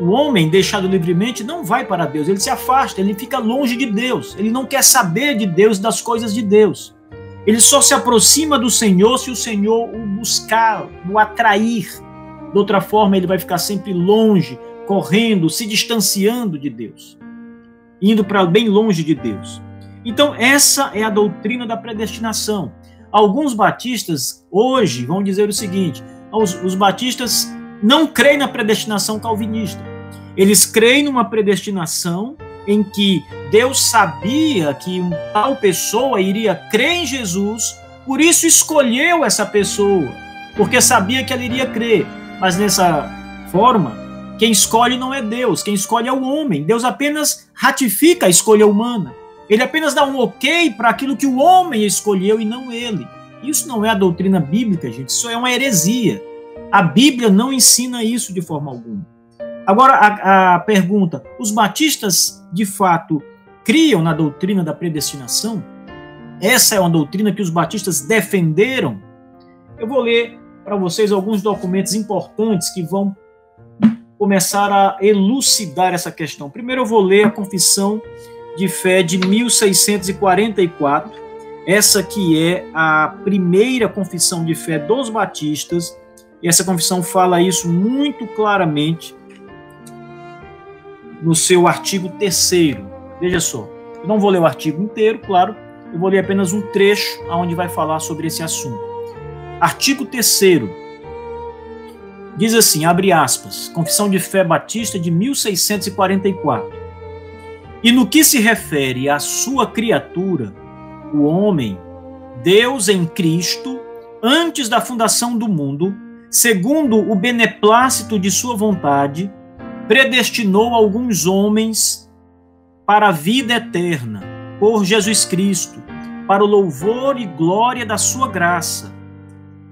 O homem, deixado livremente, não vai para Deus, ele se afasta, ele fica longe de Deus, ele não quer saber de Deus, das coisas de Deus. Ele só se aproxima do Senhor se o Senhor o buscar, o atrair, de outra forma, ele vai ficar sempre longe, correndo, se distanciando de Deus, indo para bem longe de Deus. Então, essa é a doutrina da predestinação. Alguns batistas hoje vão dizer o seguinte: os, os batistas não creem na predestinação calvinista. Eles creem numa predestinação em que Deus sabia que tal pessoa iria crer em Jesus, por isso escolheu essa pessoa, porque sabia que ela iria crer. Mas nessa forma, quem escolhe não é Deus, quem escolhe é o homem. Deus apenas ratifica a escolha humana. Ele apenas dá um ok para aquilo que o homem escolheu e não ele. Isso não é a doutrina bíblica, gente. Isso é uma heresia. A Bíblia não ensina isso de forma alguma. Agora, a, a pergunta: os batistas de fato criam na doutrina da predestinação? Essa é uma doutrina que os batistas defenderam? Eu vou ler para vocês alguns documentos importantes que vão começar a elucidar essa questão. Primeiro eu vou ler a confissão de Fé de 1644, essa que é a primeira confissão de fé dos batistas, e essa confissão fala isso muito claramente no seu artigo terceiro. Veja só, eu não vou ler o artigo inteiro, claro, eu vou ler apenas um trecho onde vai falar sobre esse assunto. Artigo terceiro diz assim, abre aspas, Confissão de Fé Batista de 1644. E no que se refere à sua criatura, o homem, Deus em Cristo, antes da fundação do mundo, segundo o beneplácito de sua vontade, predestinou alguns homens para a vida eterna, por Jesus Cristo, para o louvor e glória da sua graça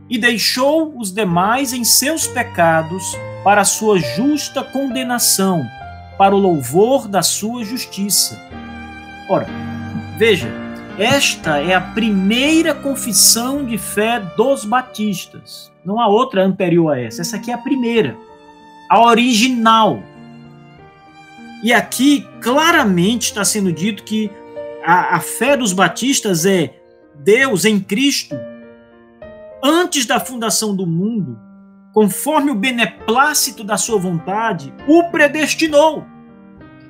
e deixou os demais em seus pecados para sua justa condenação, para o louvor da sua justiça. Ora, veja, esta é a primeira confissão de fé dos batistas. Não há outra anterior a essa. Essa aqui é a primeira, a original. E aqui claramente está sendo dito que a, a fé dos batistas é Deus em Cristo antes da fundação do mundo, conforme o beneplácito da sua vontade, o predestinou.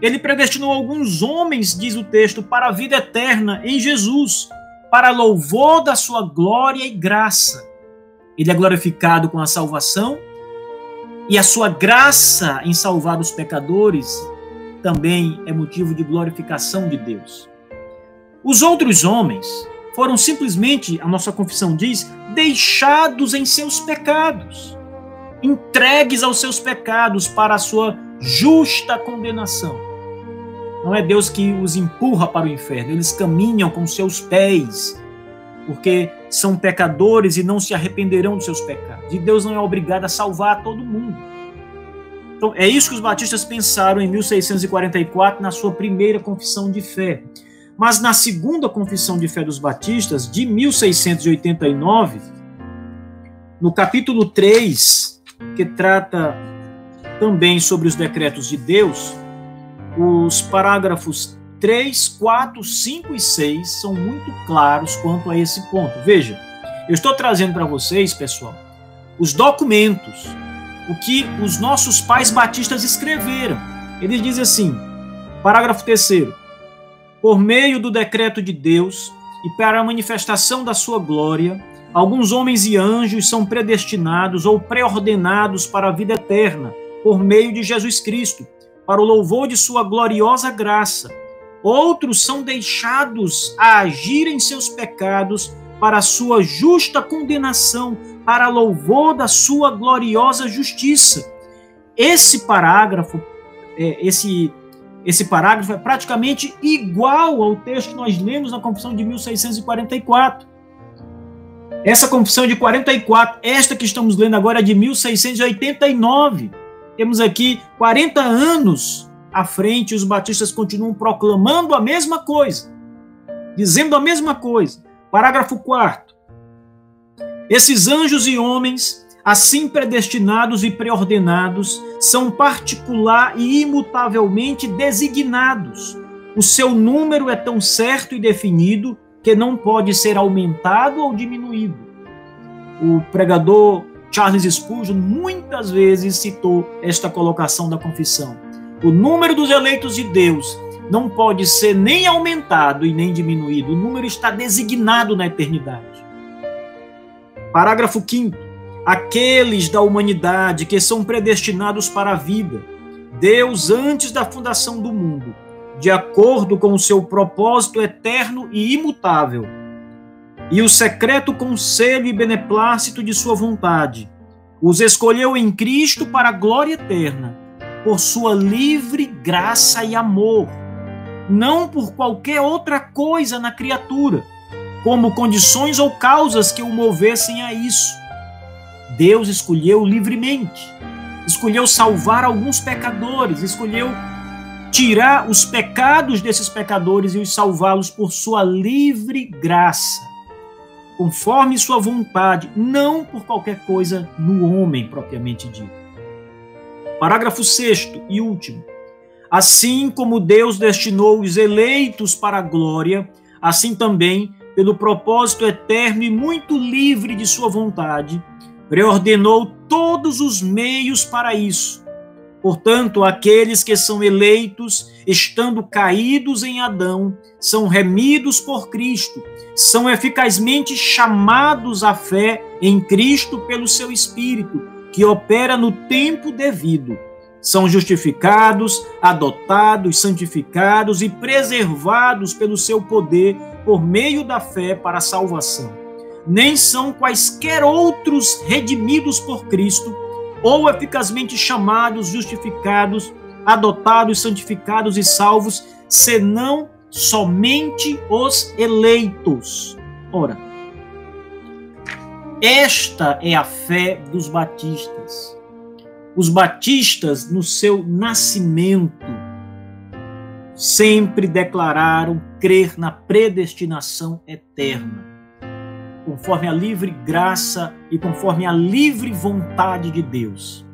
Ele predestinou alguns homens, diz o texto, para a vida eterna em Jesus, para louvor da sua glória e graça. Ele é glorificado com a salvação e a sua graça em salvar os pecadores também é motivo de glorificação de Deus. Os outros homens foram simplesmente, a nossa confissão diz, deixados em seus pecados, entregues aos seus pecados para a sua justa condenação. Não é Deus que os empurra para o inferno, eles caminham com seus pés, porque são pecadores e não se arrependerão dos seus pecados. E Deus não é obrigado a salvar todo mundo. Então, é isso que os batistas pensaram em 1644 na sua primeira confissão de fé. Mas na segunda confissão de fé dos batistas, de 1689, no capítulo 3, que trata também sobre os decretos de Deus, os parágrafos 3, 4, 5 e 6 são muito claros quanto a esse ponto. Veja, eu estou trazendo para vocês, pessoal, os documentos, o que os nossos pais batistas escreveram. Eles dizem assim, parágrafo 3 por meio do decreto de Deus e para a manifestação da sua glória, alguns homens e anjos são predestinados ou preordenados para a vida eterna, por meio de Jesus Cristo, para o louvor de sua gloriosa graça. Outros são deixados a agir em seus pecados para a sua justa condenação, para louvor da sua gloriosa justiça. Esse parágrafo, é, esse esse parágrafo é praticamente igual ao texto que nós lemos na Confissão de 1644. Essa Confissão de 44, esta que estamos lendo agora é de 1689. Temos aqui 40 anos à frente, os batistas continuam proclamando a mesma coisa, dizendo a mesma coisa. Parágrafo 4. Esses anjos e homens assim predestinados e preordenados, são particular e imutavelmente designados. O seu número é tão certo e definido que não pode ser aumentado ou diminuído. O pregador Charles Spurgeon muitas vezes citou esta colocação da confissão. O número dos eleitos de Deus não pode ser nem aumentado e nem diminuído. O número está designado na eternidade. Parágrafo 5 aqueles da humanidade que são predestinados para a vida, Deus antes da fundação do mundo, de acordo com o seu propósito eterno e imutável, e o secreto conselho e beneplácito de sua vontade, os escolheu em Cristo para a glória eterna, por sua livre graça e amor, não por qualquer outra coisa na criatura, como condições ou causas que o movessem a isso Deus escolheu livremente. Escolheu salvar alguns pecadores, escolheu tirar os pecados desses pecadores e os salvá-los por sua livre graça, conforme sua vontade, não por qualquer coisa no homem propriamente dito. Parágrafo 6 e último. Assim como Deus destinou os eleitos para a glória, assim também, pelo propósito eterno e muito livre de sua vontade, preordenou todos os meios para isso. Portanto, aqueles que são eleitos, estando caídos em Adão, são remidos por Cristo, são eficazmente chamados à fé em Cristo pelo seu Espírito, que opera no tempo devido. São justificados, adotados, santificados e preservados pelo seu poder por meio da fé para a salvação. Nem são quaisquer outros redimidos por Cristo, ou eficazmente chamados, justificados, adotados, santificados e salvos, senão somente os eleitos. Ora, esta é a fé dos batistas. Os batistas, no seu nascimento, sempre declararam crer na predestinação eterna, conforme a livre graça e conforme a livre vontade de Deus.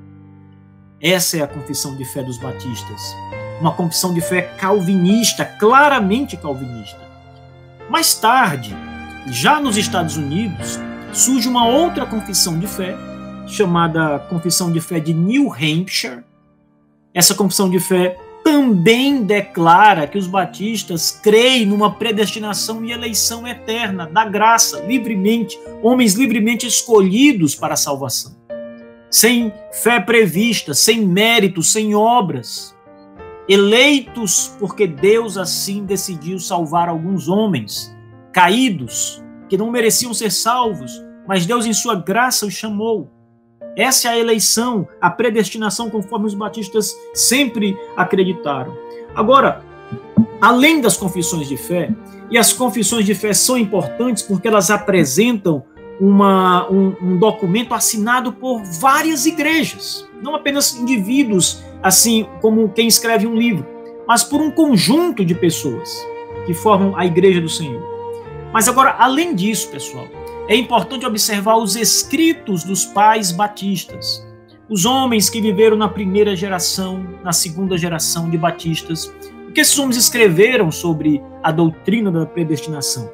Essa é a confissão de fé dos batistas uma confissão de fé calvinista, claramente calvinista. Mais tarde, já nos Estados Unidos, surge uma outra confissão de fé, chamada Confissão de Fé de New Hampshire. Essa confissão de fé também declara que os batistas creem numa predestinação e eleição eterna, da graça, livremente, homens livremente escolhidos para a salvação. Sem fé prevista, sem mérito, sem obras eleitos porque Deus assim decidiu salvar alguns homens caídos que não mereciam ser salvos, mas Deus em sua graça os chamou. Essa é a eleição, a predestinação conforme os batistas sempre acreditaram. Agora, além das confissões de fé, e as confissões de fé são importantes porque elas apresentam uma, um, um documento assinado por várias igrejas, não apenas indivíduos assim como quem escreve um livro, mas por um conjunto de pessoas que formam a igreja do Senhor. Mas agora, além disso, pessoal, é importante observar os escritos dos pais batistas, os homens que viveram na primeira geração, na segunda geração de batistas, o que esses homens escreveram sobre a doutrina da predestinação.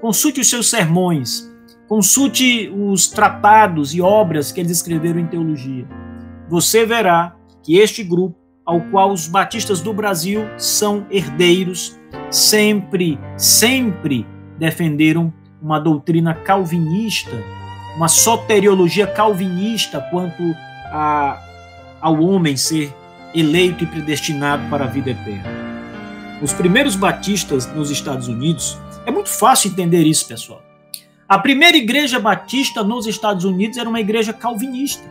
Consulte os seus sermões, consulte os tratados e obras que eles escreveram em teologia. Você verá que este grupo, ao qual os batistas do Brasil são herdeiros, sempre, sempre defenderam uma doutrina calvinista, uma soteriologia calvinista quanto a, ao homem ser eleito e predestinado para a vida eterna. Os primeiros batistas nos Estados Unidos, é muito fácil entender isso, pessoal. A primeira igreja batista nos Estados Unidos era uma igreja calvinista.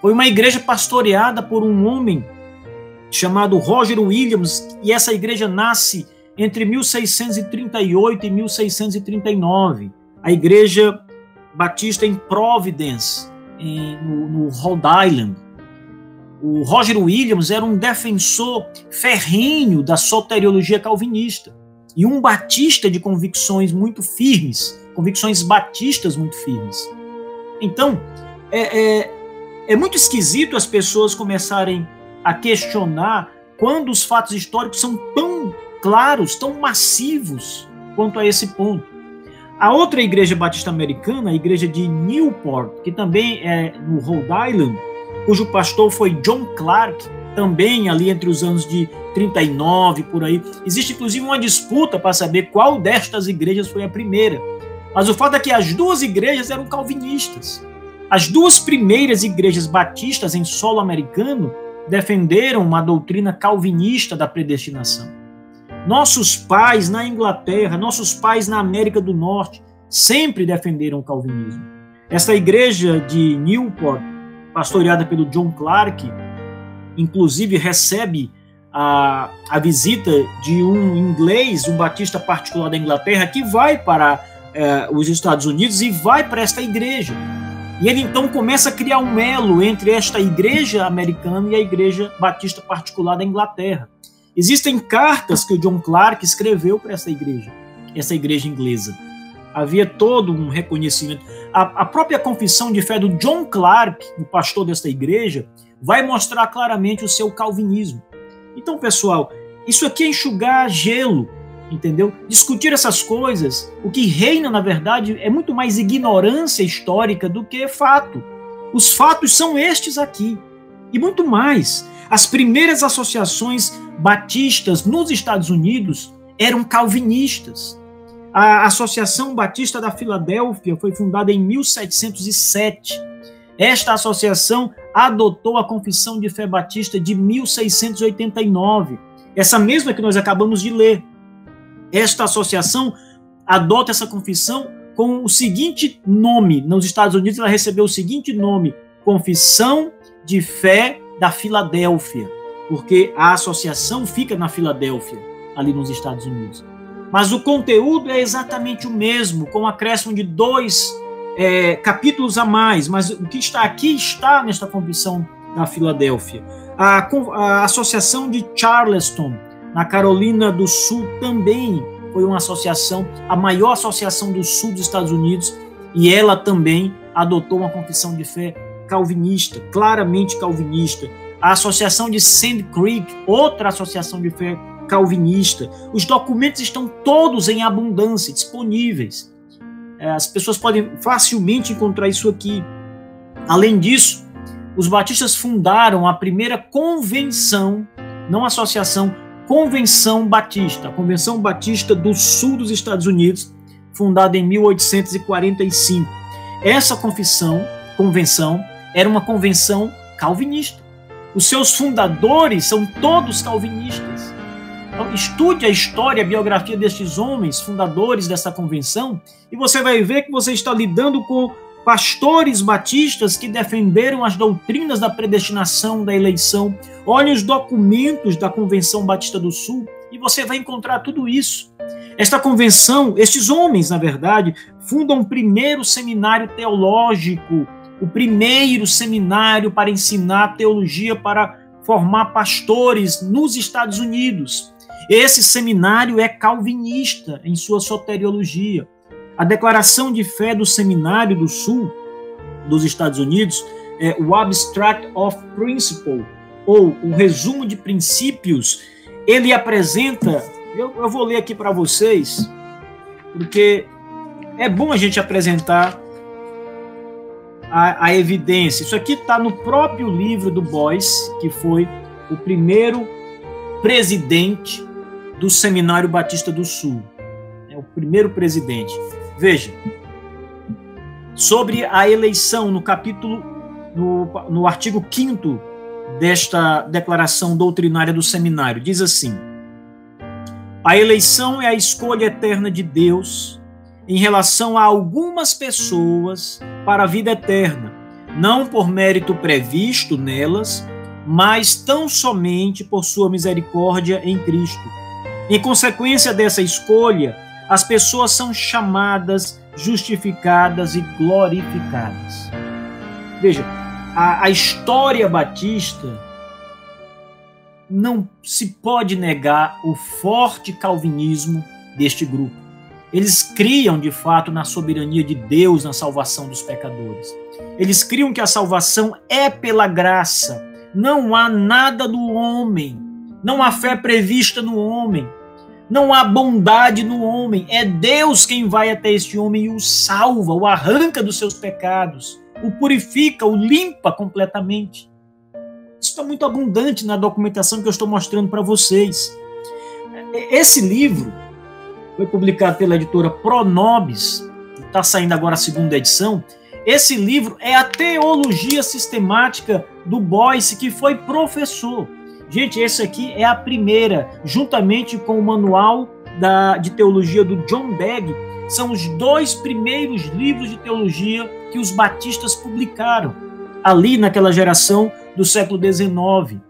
Foi uma igreja pastoreada por um homem chamado Roger Williams, e essa igreja nasce entre 1638 e 1639. A igreja batista em Providence, em, no, no Rhode Island. O Roger Williams era um defensor ferrenho da soteriologia calvinista e um batista de convicções muito firmes, convicções batistas muito firmes. Então, é, é, é muito esquisito as pessoas começarem a questionar quando os fatos históricos são tão claros, tão massivos quanto a esse ponto. A outra igreja batista americana, a igreja de Newport, que também é no Rhode Island, cujo pastor foi John Clark, também ali entre os anos de 39 por aí. Existe inclusive uma disputa para saber qual destas igrejas foi a primeira. Mas o fato é que as duas igrejas eram calvinistas. As duas primeiras igrejas batistas em solo americano defenderam uma doutrina calvinista da predestinação. Nossos pais na Inglaterra, nossos pais na América do Norte sempre defenderam o calvinismo. Essa igreja de Newport, pastoreada pelo John Clark, inclusive recebe a, a visita de um inglês, um batista particular da Inglaterra, que vai para eh, os Estados Unidos e vai para esta igreja. E ele então começa a criar um elo entre esta igreja americana e a igreja batista particular da Inglaterra. Existem cartas que o John Clark escreveu para essa igreja, essa igreja inglesa. Havia todo um reconhecimento. A, a própria confissão de fé do John Clark, o pastor desta igreja, vai mostrar claramente o seu calvinismo. Então, pessoal, isso aqui é enxugar gelo, entendeu? Discutir essas coisas, o que reina, na verdade, é muito mais ignorância histórica do que fato. Os fatos são estes aqui. E muito mais. As primeiras associações batistas nos Estados Unidos eram calvinistas. A Associação Batista da Filadélfia foi fundada em 1707. Esta associação adotou a Confissão de Fé Batista de 1689, essa mesma que nós acabamos de ler. Esta associação adota essa confissão com o seguinte nome: nos Estados Unidos ela recebeu o seguinte nome, Confissão de Fé da Filadélfia, porque a associação fica na Filadélfia, ali nos Estados Unidos. Mas o conteúdo é exatamente o mesmo, com o acréscimo de dois é, capítulos a mais, mas o que está aqui está nesta confissão da Filadélfia. A, a Associação de Charleston, na Carolina do Sul, também foi uma associação, a maior associação do sul dos Estados Unidos, e ela também adotou uma confissão de fé calvinista, claramente calvinista. A Associação de Sand Creek, outra associação de fé calvinista. Os documentos estão todos em abundância, disponíveis. É, as pessoas podem facilmente encontrar isso aqui. Além disso, os batistas fundaram a primeira convenção, não associação, Convenção Batista, a Convenção Batista do Sul dos Estados Unidos, fundada em 1845. Essa confissão, convenção, era uma convenção calvinista. Os seus fundadores são todos calvinistas. Então, estude a história, a biografia destes homens, fundadores dessa convenção, e você vai ver que você está lidando com pastores batistas que defenderam as doutrinas da predestinação, da eleição. Olhe os documentos da Convenção Batista do Sul e você vai encontrar tudo isso. Esta convenção, estes homens, na verdade, fundam o primeiro seminário teológico o primeiro seminário para ensinar teologia para formar pastores nos Estados Unidos. Esse seminário é calvinista em sua soteriologia. A declaração de fé do Seminário do Sul dos Estados Unidos é o Abstract of Principle, ou o resumo de princípios. Ele apresenta, eu, eu vou ler aqui para vocês, porque é bom a gente apresentar a, a evidência. Isso aqui está no próprio livro do Boyce, que foi o primeiro presidente do Seminário Batista do Sul. É o primeiro presidente. Veja, sobre a eleição, no capítulo, no, no artigo 5 desta declaração doutrinária do seminário, diz assim: A eleição é a escolha eterna de Deus em relação a algumas pessoas para a vida eterna, não por mérito previsto nelas, mas tão somente por sua misericórdia em Cristo. Em consequência dessa escolha, as pessoas são chamadas, justificadas e glorificadas. Veja, a, a história batista não se pode negar o forte calvinismo deste grupo. Eles criam de fato na soberania de Deus na salvação dos pecadores. Eles criam que a salvação é pela graça. Não há nada do homem. Não há fé prevista no homem. Não há bondade no homem. É Deus quem vai até este homem e o salva, o arranca dos seus pecados, o purifica, o limpa completamente. Isso está muito abundante na documentação que eu estou mostrando para vocês. Esse livro, foi publicado pela editora Pronobis, está saindo agora a segunda edição. Esse livro é a teologia sistemática do Boyce, que foi professor. Gente, esse aqui é a primeira, juntamente com o manual da, de teologia do John Begg, são os dois primeiros livros de teologia que os batistas publicaram, ali naquela geração do século XIX.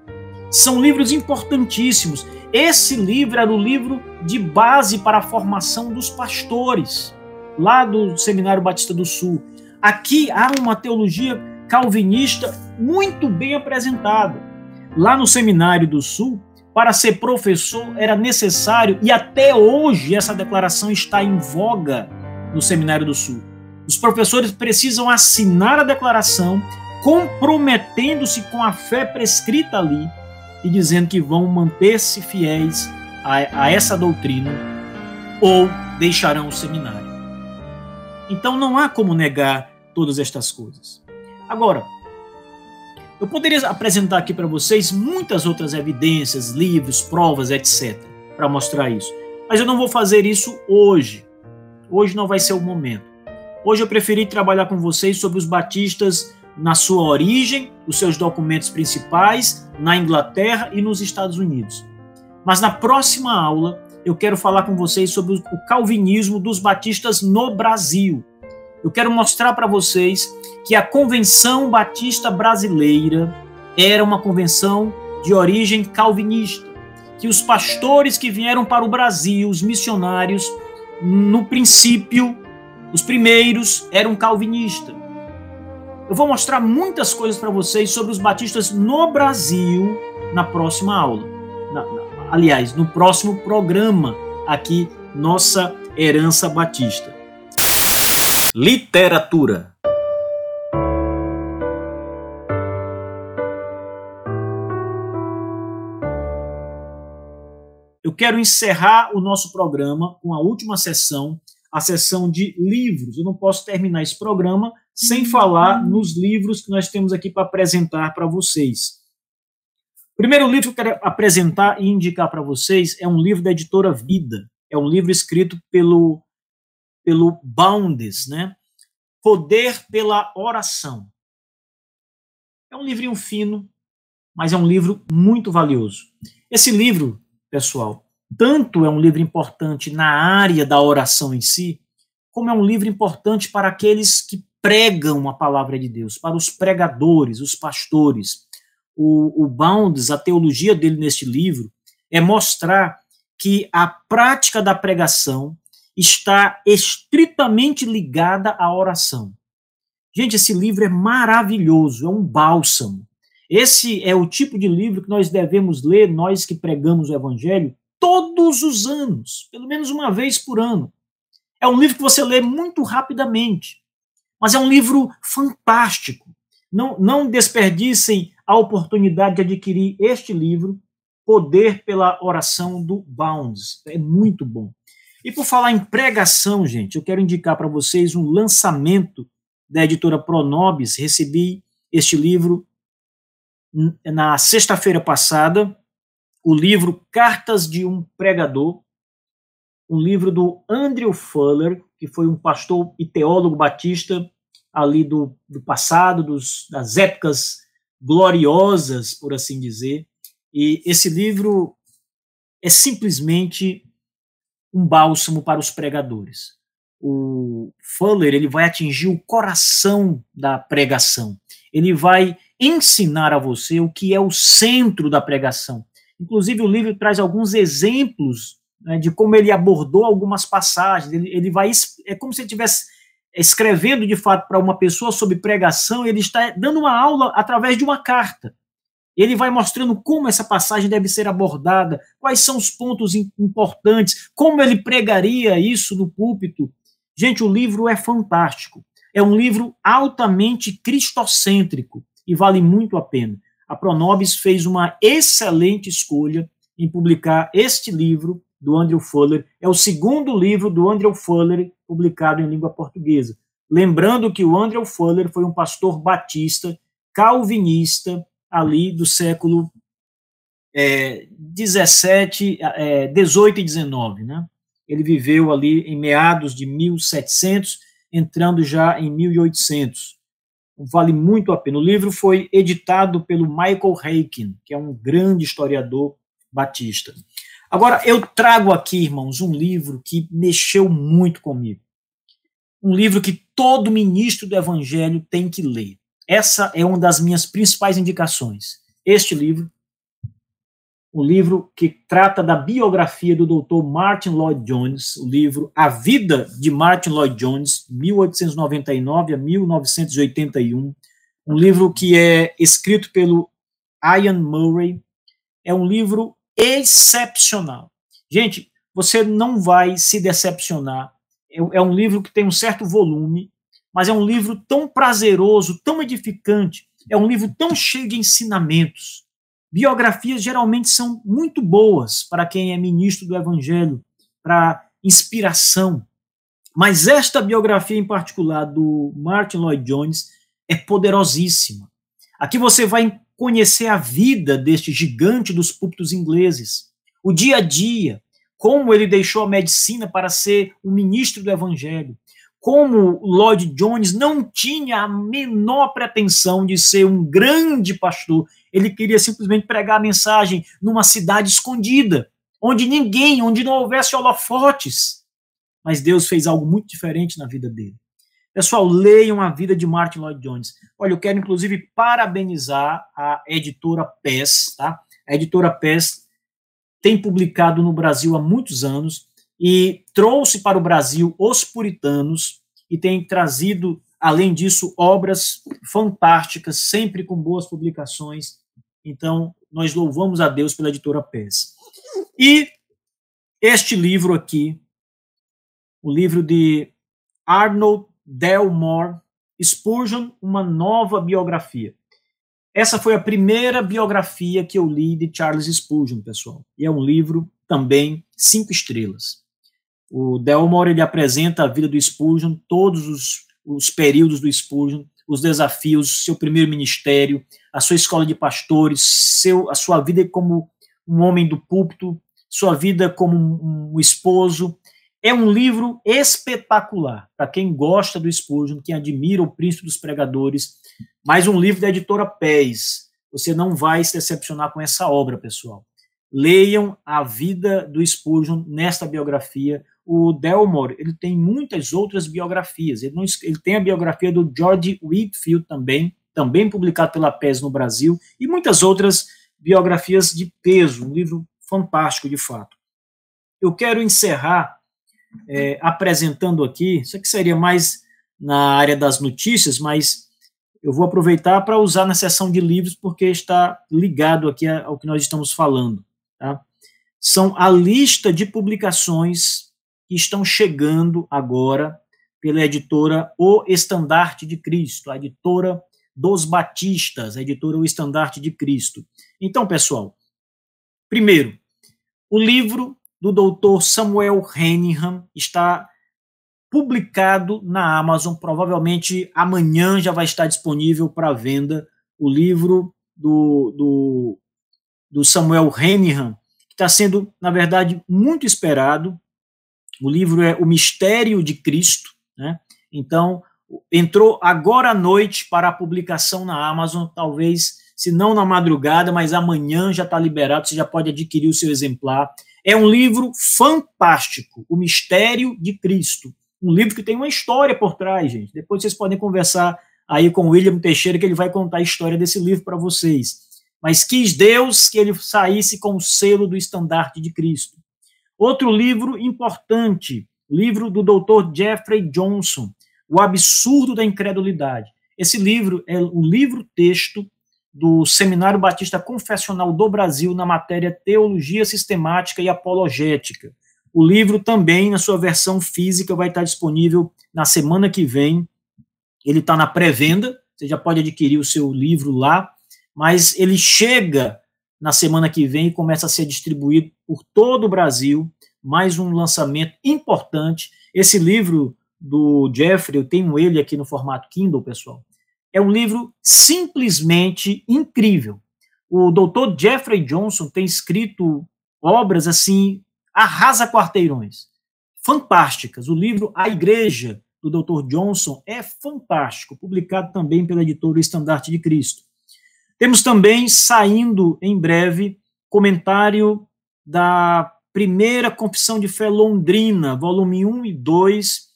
São livros importantíssimos. Esse livro era o livro de base para a formação dos pastores, lá do Seminário Batista do Sul. Aqui há uma teologia calvinista muito bem apresentada. Lá no Seminário do Sul, para ser professor era necessário, e até hoje essa declaração está em voga no Seminário do Sul. Os professores precisam assinar a declaração, comprometendo-se com a fé prescrita ali e dizendo que vão manter-se fiéis a, a essa doutrina ou deixarão o seminário. Então não há como negar todas estas coisas. Agora, eu poderia apresentar aqui para vocês muitas outras evidências, livros, provas, etc., para mostrar isso. Mas eu não vou fazer isso hoje. Hoje não vai ser o momento. Hoje eu preferi trabalhar com vocês sobre os batistas na sua origem, os seus documentos principais, na Inglaterra e nos Estados Unidos. Mas na próxima aula eu quero falar com vocês sobre o calvinismo dos batistas no Brasil. Eu quero mostrar para vocês que a Convenção Batista Brasileira era uma convenção de origem calvinista, que os pastores que vieram para o Brasil, os missionários, no princípio, os primeiros eram calvinistas. Eu vou mostrar muitas coisas para vocês sobre os batistas no Brasil na próxima aula. Na, na, aliás, no próximo programa aqui, Nossa Herança Batista. Literatura. Eu quero encerrar o nosso programa com a última sessão, a sessão de livros. Eu não posso terminar esse programa sem falar nos livros que nós temos aqui para apresentar para vocês. O primeiro livro que eu quero apresentar e indicar para vocês é um livro da editora Vida. É um livro escrito pelo pelo Boundes, né? Poder pela oração. É um livrinho fino, mas é um livro muito valioso. Esse livro, pessoal, tanto é um livro importante na área da oração em si, como é um livro importante para aqueles que pregam a palavra de Deus, para os pregadores, os pastores. O, o Bounds, a teologia dele neste livro, é mostrar que a prática da pregação está estritamente ligada à oração. Gente, esse livro é maravilhoso, é um bálsamo. Esse é o tipo de livro que nós devemos ler, nós que pregamos o Evangelho, todos os anos, pelo menos uma vez por ano. É um livro que você lê muito rapidamente, mas é um livro fantástico. Não, não desperdicem a oportunidade de adquirir este livro, Poder pela Oração do Bounds. É muito bom. E por falar em pregação, gente, eu quero indicar para vocês um lançamento da editora Pronobis. Recebi este livro na sexta-feira passada, o livro Cartas de um Pregador, um livro do Andrew Fuller, que foi um pastor e teólogo batista ali do, do passado, dos, das épocas gloriosas, por assim dizer. E esse livro é simplesmente um bálsamo para os pregadores. O Fuller ele vai atingir o coração da pregação. Ele vai ensinar a você o que é o centro da pregação. Inclusive, o livro traz alguns exemplos né, de como ele abordou algumas passagens. Ele, ele vai. É como se ele estivesse escrevendo de fato para uma pessoa sobre pregação, ele está dando uma aula através de uma carta. Ele vai mostrando como essa passagem deve ser abordada, quais são os pontos importantes, como ele pregaria isso no púlpito. Gente, o livro é fantástico. É um livro altamente cristocêntrico e vale muito a pena. A Pronobis fez uma excelente escolha em publicar este livro do Andrew Fuller. É o segundo livro do Andrew Fuller publicado em língua portuguesa. Lembrando que o Andrew Fuller foi um pastor batista, calvinista, ali do século é, 17, é, 18 e 19, né? Ele viveu ali em meados de 1700, entrando já em 1800. Vale muito a pena. O livro foi editado pelo Michael Heiken, que é um grande historiador batista. Agora, eu trago aqui, irmãos, um livro que mexeu muito comigo. Um livro que todo ministro do Evangelho tem que ler. Essa é uma das minhas principais indicações. Este livro, o livro que trata da biografia do Dr. Martin Lloyd Jones, o livro A Vida de Martin Lloyd Jones, 1899 a 1981, um livro que é escrito pelo Ian Murray, é um livro excepcional. Gente, você não vai se decepcionar. É, um livro que tem um certo volume, mas é um livro tão prazeroso, tão edificante, é um livro tão cheio de ensinamentos. Biografias geralmente são muito boas para quem é ministro do Evangelho, para inspiração. Mas esta biografia em particular do Martin Lloyd Jones é poderosíssima. Aqui você vai conhecer a vida deste gigante dos púlpitos ingleses, o dia a dia, como ele deixou a medicina para ser o ministro do evangelho, como Lloyd Jones não tinha a menor pretensão de ser um grande pastor, ele queria simplesmente pregar a mensagem numa cidade escondida, onde ninguém, onde não houvesse holofotes. Mas Deus fez algo muito diferente na vida dele. Pessoal, leiam a vida de Martin Lloyd Jones. Olha, eu quero inclusive parabenizar a editora PES, tá? A editora PES tem publicado no Brasil há muitos anos e trouxe para o Brasil os puritanos e tem trazido, além disso, obras fantásticas, sempre com boas publicações. Então, nós louvamos a Deus pela editora PES. E este livro aqui, o livro de Arnold Delmore, Spurgeon, uma nova biografia. Essa foi a primeira biografia que eu li de Charles Spurgeon, pessoal. E é um livro também cinco estrelas. O Delmore ele apresenta a vida do Spurgeon, todos os, os períodos do Spurgeon, os desafios, seu primeiro ministério, a sua escola de pastores, seu, a sua vida como um homem do púlpito, sua vida como um, um esposo, é um livro espetacular para quem gosta do Spurgeon, quem admira o príncipe dos pregadores. Mais um livro da editora Pés. Você não vai se decepcionar com essa obra, pessoal. Leiam a vida do Spurgeon nesta biografia. O Delmore ele tem muitas outras biografias. Ele, não, ele tem a biografia do George Whitfield também, também publicado pela PES no Brasil, e muitas outras biografias de peso. Um livro fantástico, de fato. Eu quero encerrar é, apresentando aqui, isso aqui seria mais na área das notícias, mas eu vou aproveitar para usar na seção de livros, porque está ligado aqui ao que nós estamos falando. Tá? São a lista de publicações que estão chegando agora pela editora O Estandarte de Cristo, a editora dos Batistas, a editora O Estandarte de Cristo. Então, pessoal, primeiro, o livro do doutor Samuel Henningham está publicado na Amazon. Provavelmente amanhã já vai estar disponível para venda o livro do, do, do Samuel Henningham, que está sendo, na verdade, muito esperado. O livro é O Mistério de Cristo. Né? Então, entrou agora à noite para a publicação na Amazon, talvez, se não na madrugada, mas amanhã já está liberado, você já pode adquirir o seu exemplar. É um livro fantástico, O Mistério de Cristo. Um livro que tem uma história por trás, gente. Depois vocês podem conversar aí com o William Teixeira, que ele vai contar a história desse livro para vocês. Mas quis Deus que ele saísse com o selo do estandarte de Cristo. Outro livro importante, livro do Dr. Jeffrey Johnson, O Absurdo da Incredulidade. Esse livro é o livro-texto do Seminário Batista Confessional do Brasil na matéria Teologia Sistemática e Apologética. O livro também, na sua versão física, vai estar disponível na semana que vem. Ele está na pré-venda, você já pode adquirir o seu livro lá, mas ele chega na semana que vem e começa a ser distribuído por todo o Brasil. Mais um lançamento importante. Esse livro do Jeffrey, eu tenho ele aqui no formato Kindle, pessoal é um livro simplesmente incrível. O doutor Jeffrey Johnson tem escrito obras assim, arrasa quarteirões, fantásticas. O livro A Igreja, do doutor Johnson, é fantástico, publicado também pela editora Estandarte de Cristo. Temos também, saindo em breve, comentário da primeira Confissão de Fé Londrina, volume 1 e 2,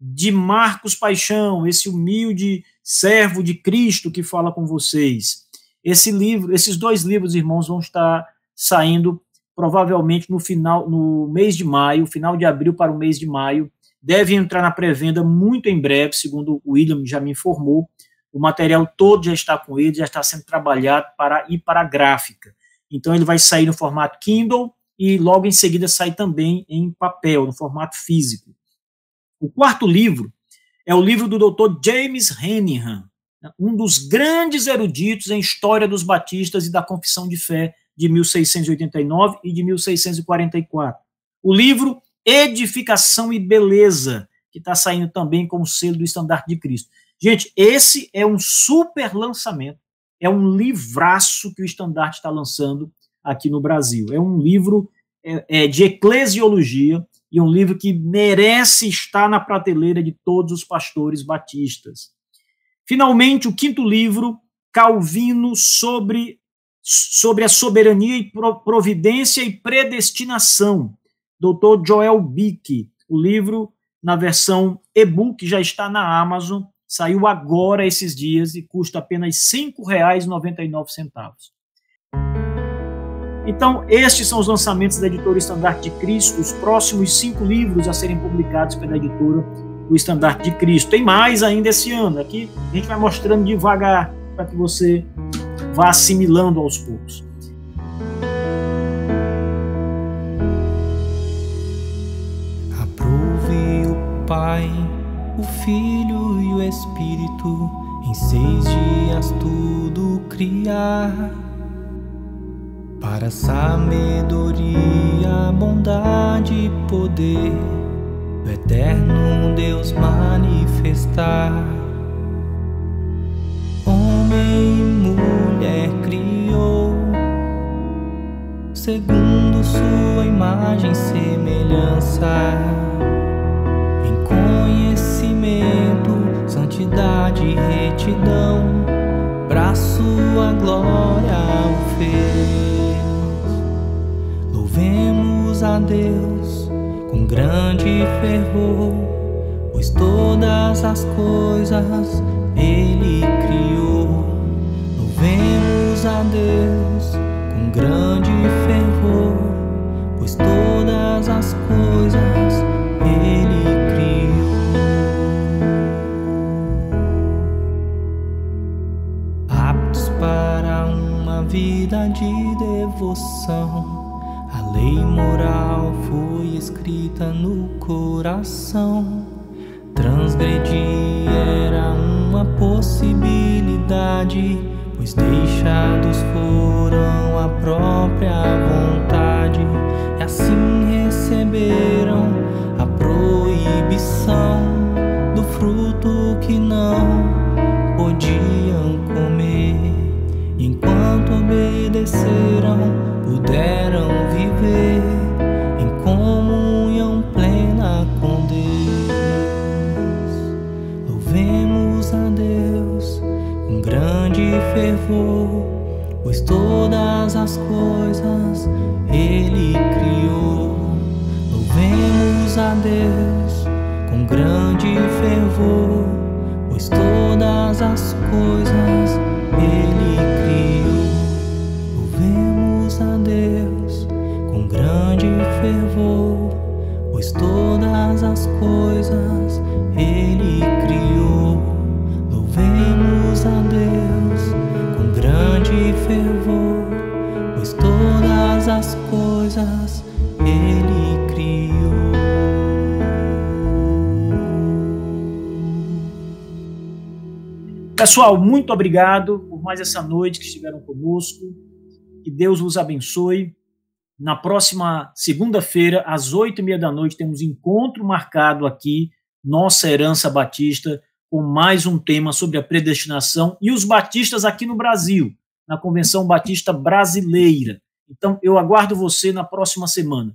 de Marcos Paixão, esse humilde servo de Cristo que fala com vocês. Esse livro, esses dois livros, irmãos, vão estar saindo provavelmente no final, no mês de maio, final de abril para o mês de maio. Deve entrar na pré-venda muito em breve, segundo o William já me informou. O material todo já está com ele, já está sendo trabalhado para ir para a gráfica. Então ele vai sair no formato Kindle e logo em seguida sai também em papel, no formato físico. O quarto livro é o livro do Dr. James Henningham, um dos grandes eruditos em história dos batistas e da confissão de fé de 1689 e de 1644. O livro Edificação e Beleza, que está saindo também com o selo do Estandarte de Cristo. Gente, esse é um super lançamento, é um livraço que o Estandarte está lançando aqui no Brasil. É um livro é, é, de eclesiologia e um livro que merece estar na prateleira de todos os pastores batistas. Finalmente, o quinto livro, Calvino sobre, sobre a soberania e providência e predestinação, Dr. Joel Bick. O livro, na versão e-book, já está na Amazon, saiu agora esses dias e custa apenas R$ 5,99. Então, estes são os lançamentos da editora Estandarte de Cristo, os próximos cinco livros a serem publicados pela editora O Estandarte de Cristo. Tem mais ainda esse ano. Aqui a gente vai mostrando devagar para que você vá assimilando aos poucos. Aprove o Pai, o Filho e o Espírito em seis dias tudo criar para sabedoria, bondade e poder do eterno Deus manifestar. Homem e mulher criou, segundo sua imagem e semelhança, em conhecimento, santidade e retidão, para sua glória o fez. Louvemos a Deus com grande fervor, pois todas as coisas Ele criou. Louvemos a Deus com grande fervor, pois todas as coisas Ele criou. Aptos para uma vida de devoção lei moral foi escrita no coração. Transgredir era uma possibilidade, pois deixados foram a própria vontade, e assim receberam a proibição do fruto que não podiam comer. Enquanto obedeceram, puderam fervor, pois todas as coisas Ele criou. Louvemos a Deus com grande fervor, pois todas as coisas Ele criou. Louvemos a Deus grande fervor, pois todas as coisas Ele Pessoal, muito obrigado por mais essa noite que estiveram conosco. Que Deus vos abençoe. Na próxima segunda-feira, às oito e meia da noite, temos encontro marcado aqui, Nossa Herança Batista, com mais um tema sobre a predestinação e os batistas aqui no Brasil, na Convenção Batista Brasileira. Então, eu aguardo você na próxima semana.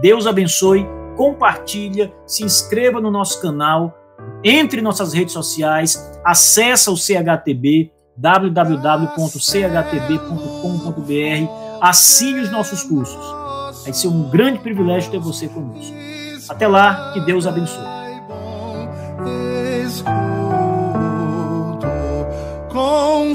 Deus abençoe, compartilha, se inscreva no nosso canal, entre nossas redes sociais, acessa o CHTB, www.chtb.com.br assine os nossos cursos. Vai ser um grande privilégio ter você conosco. Até lá, que Deus abençoe. Com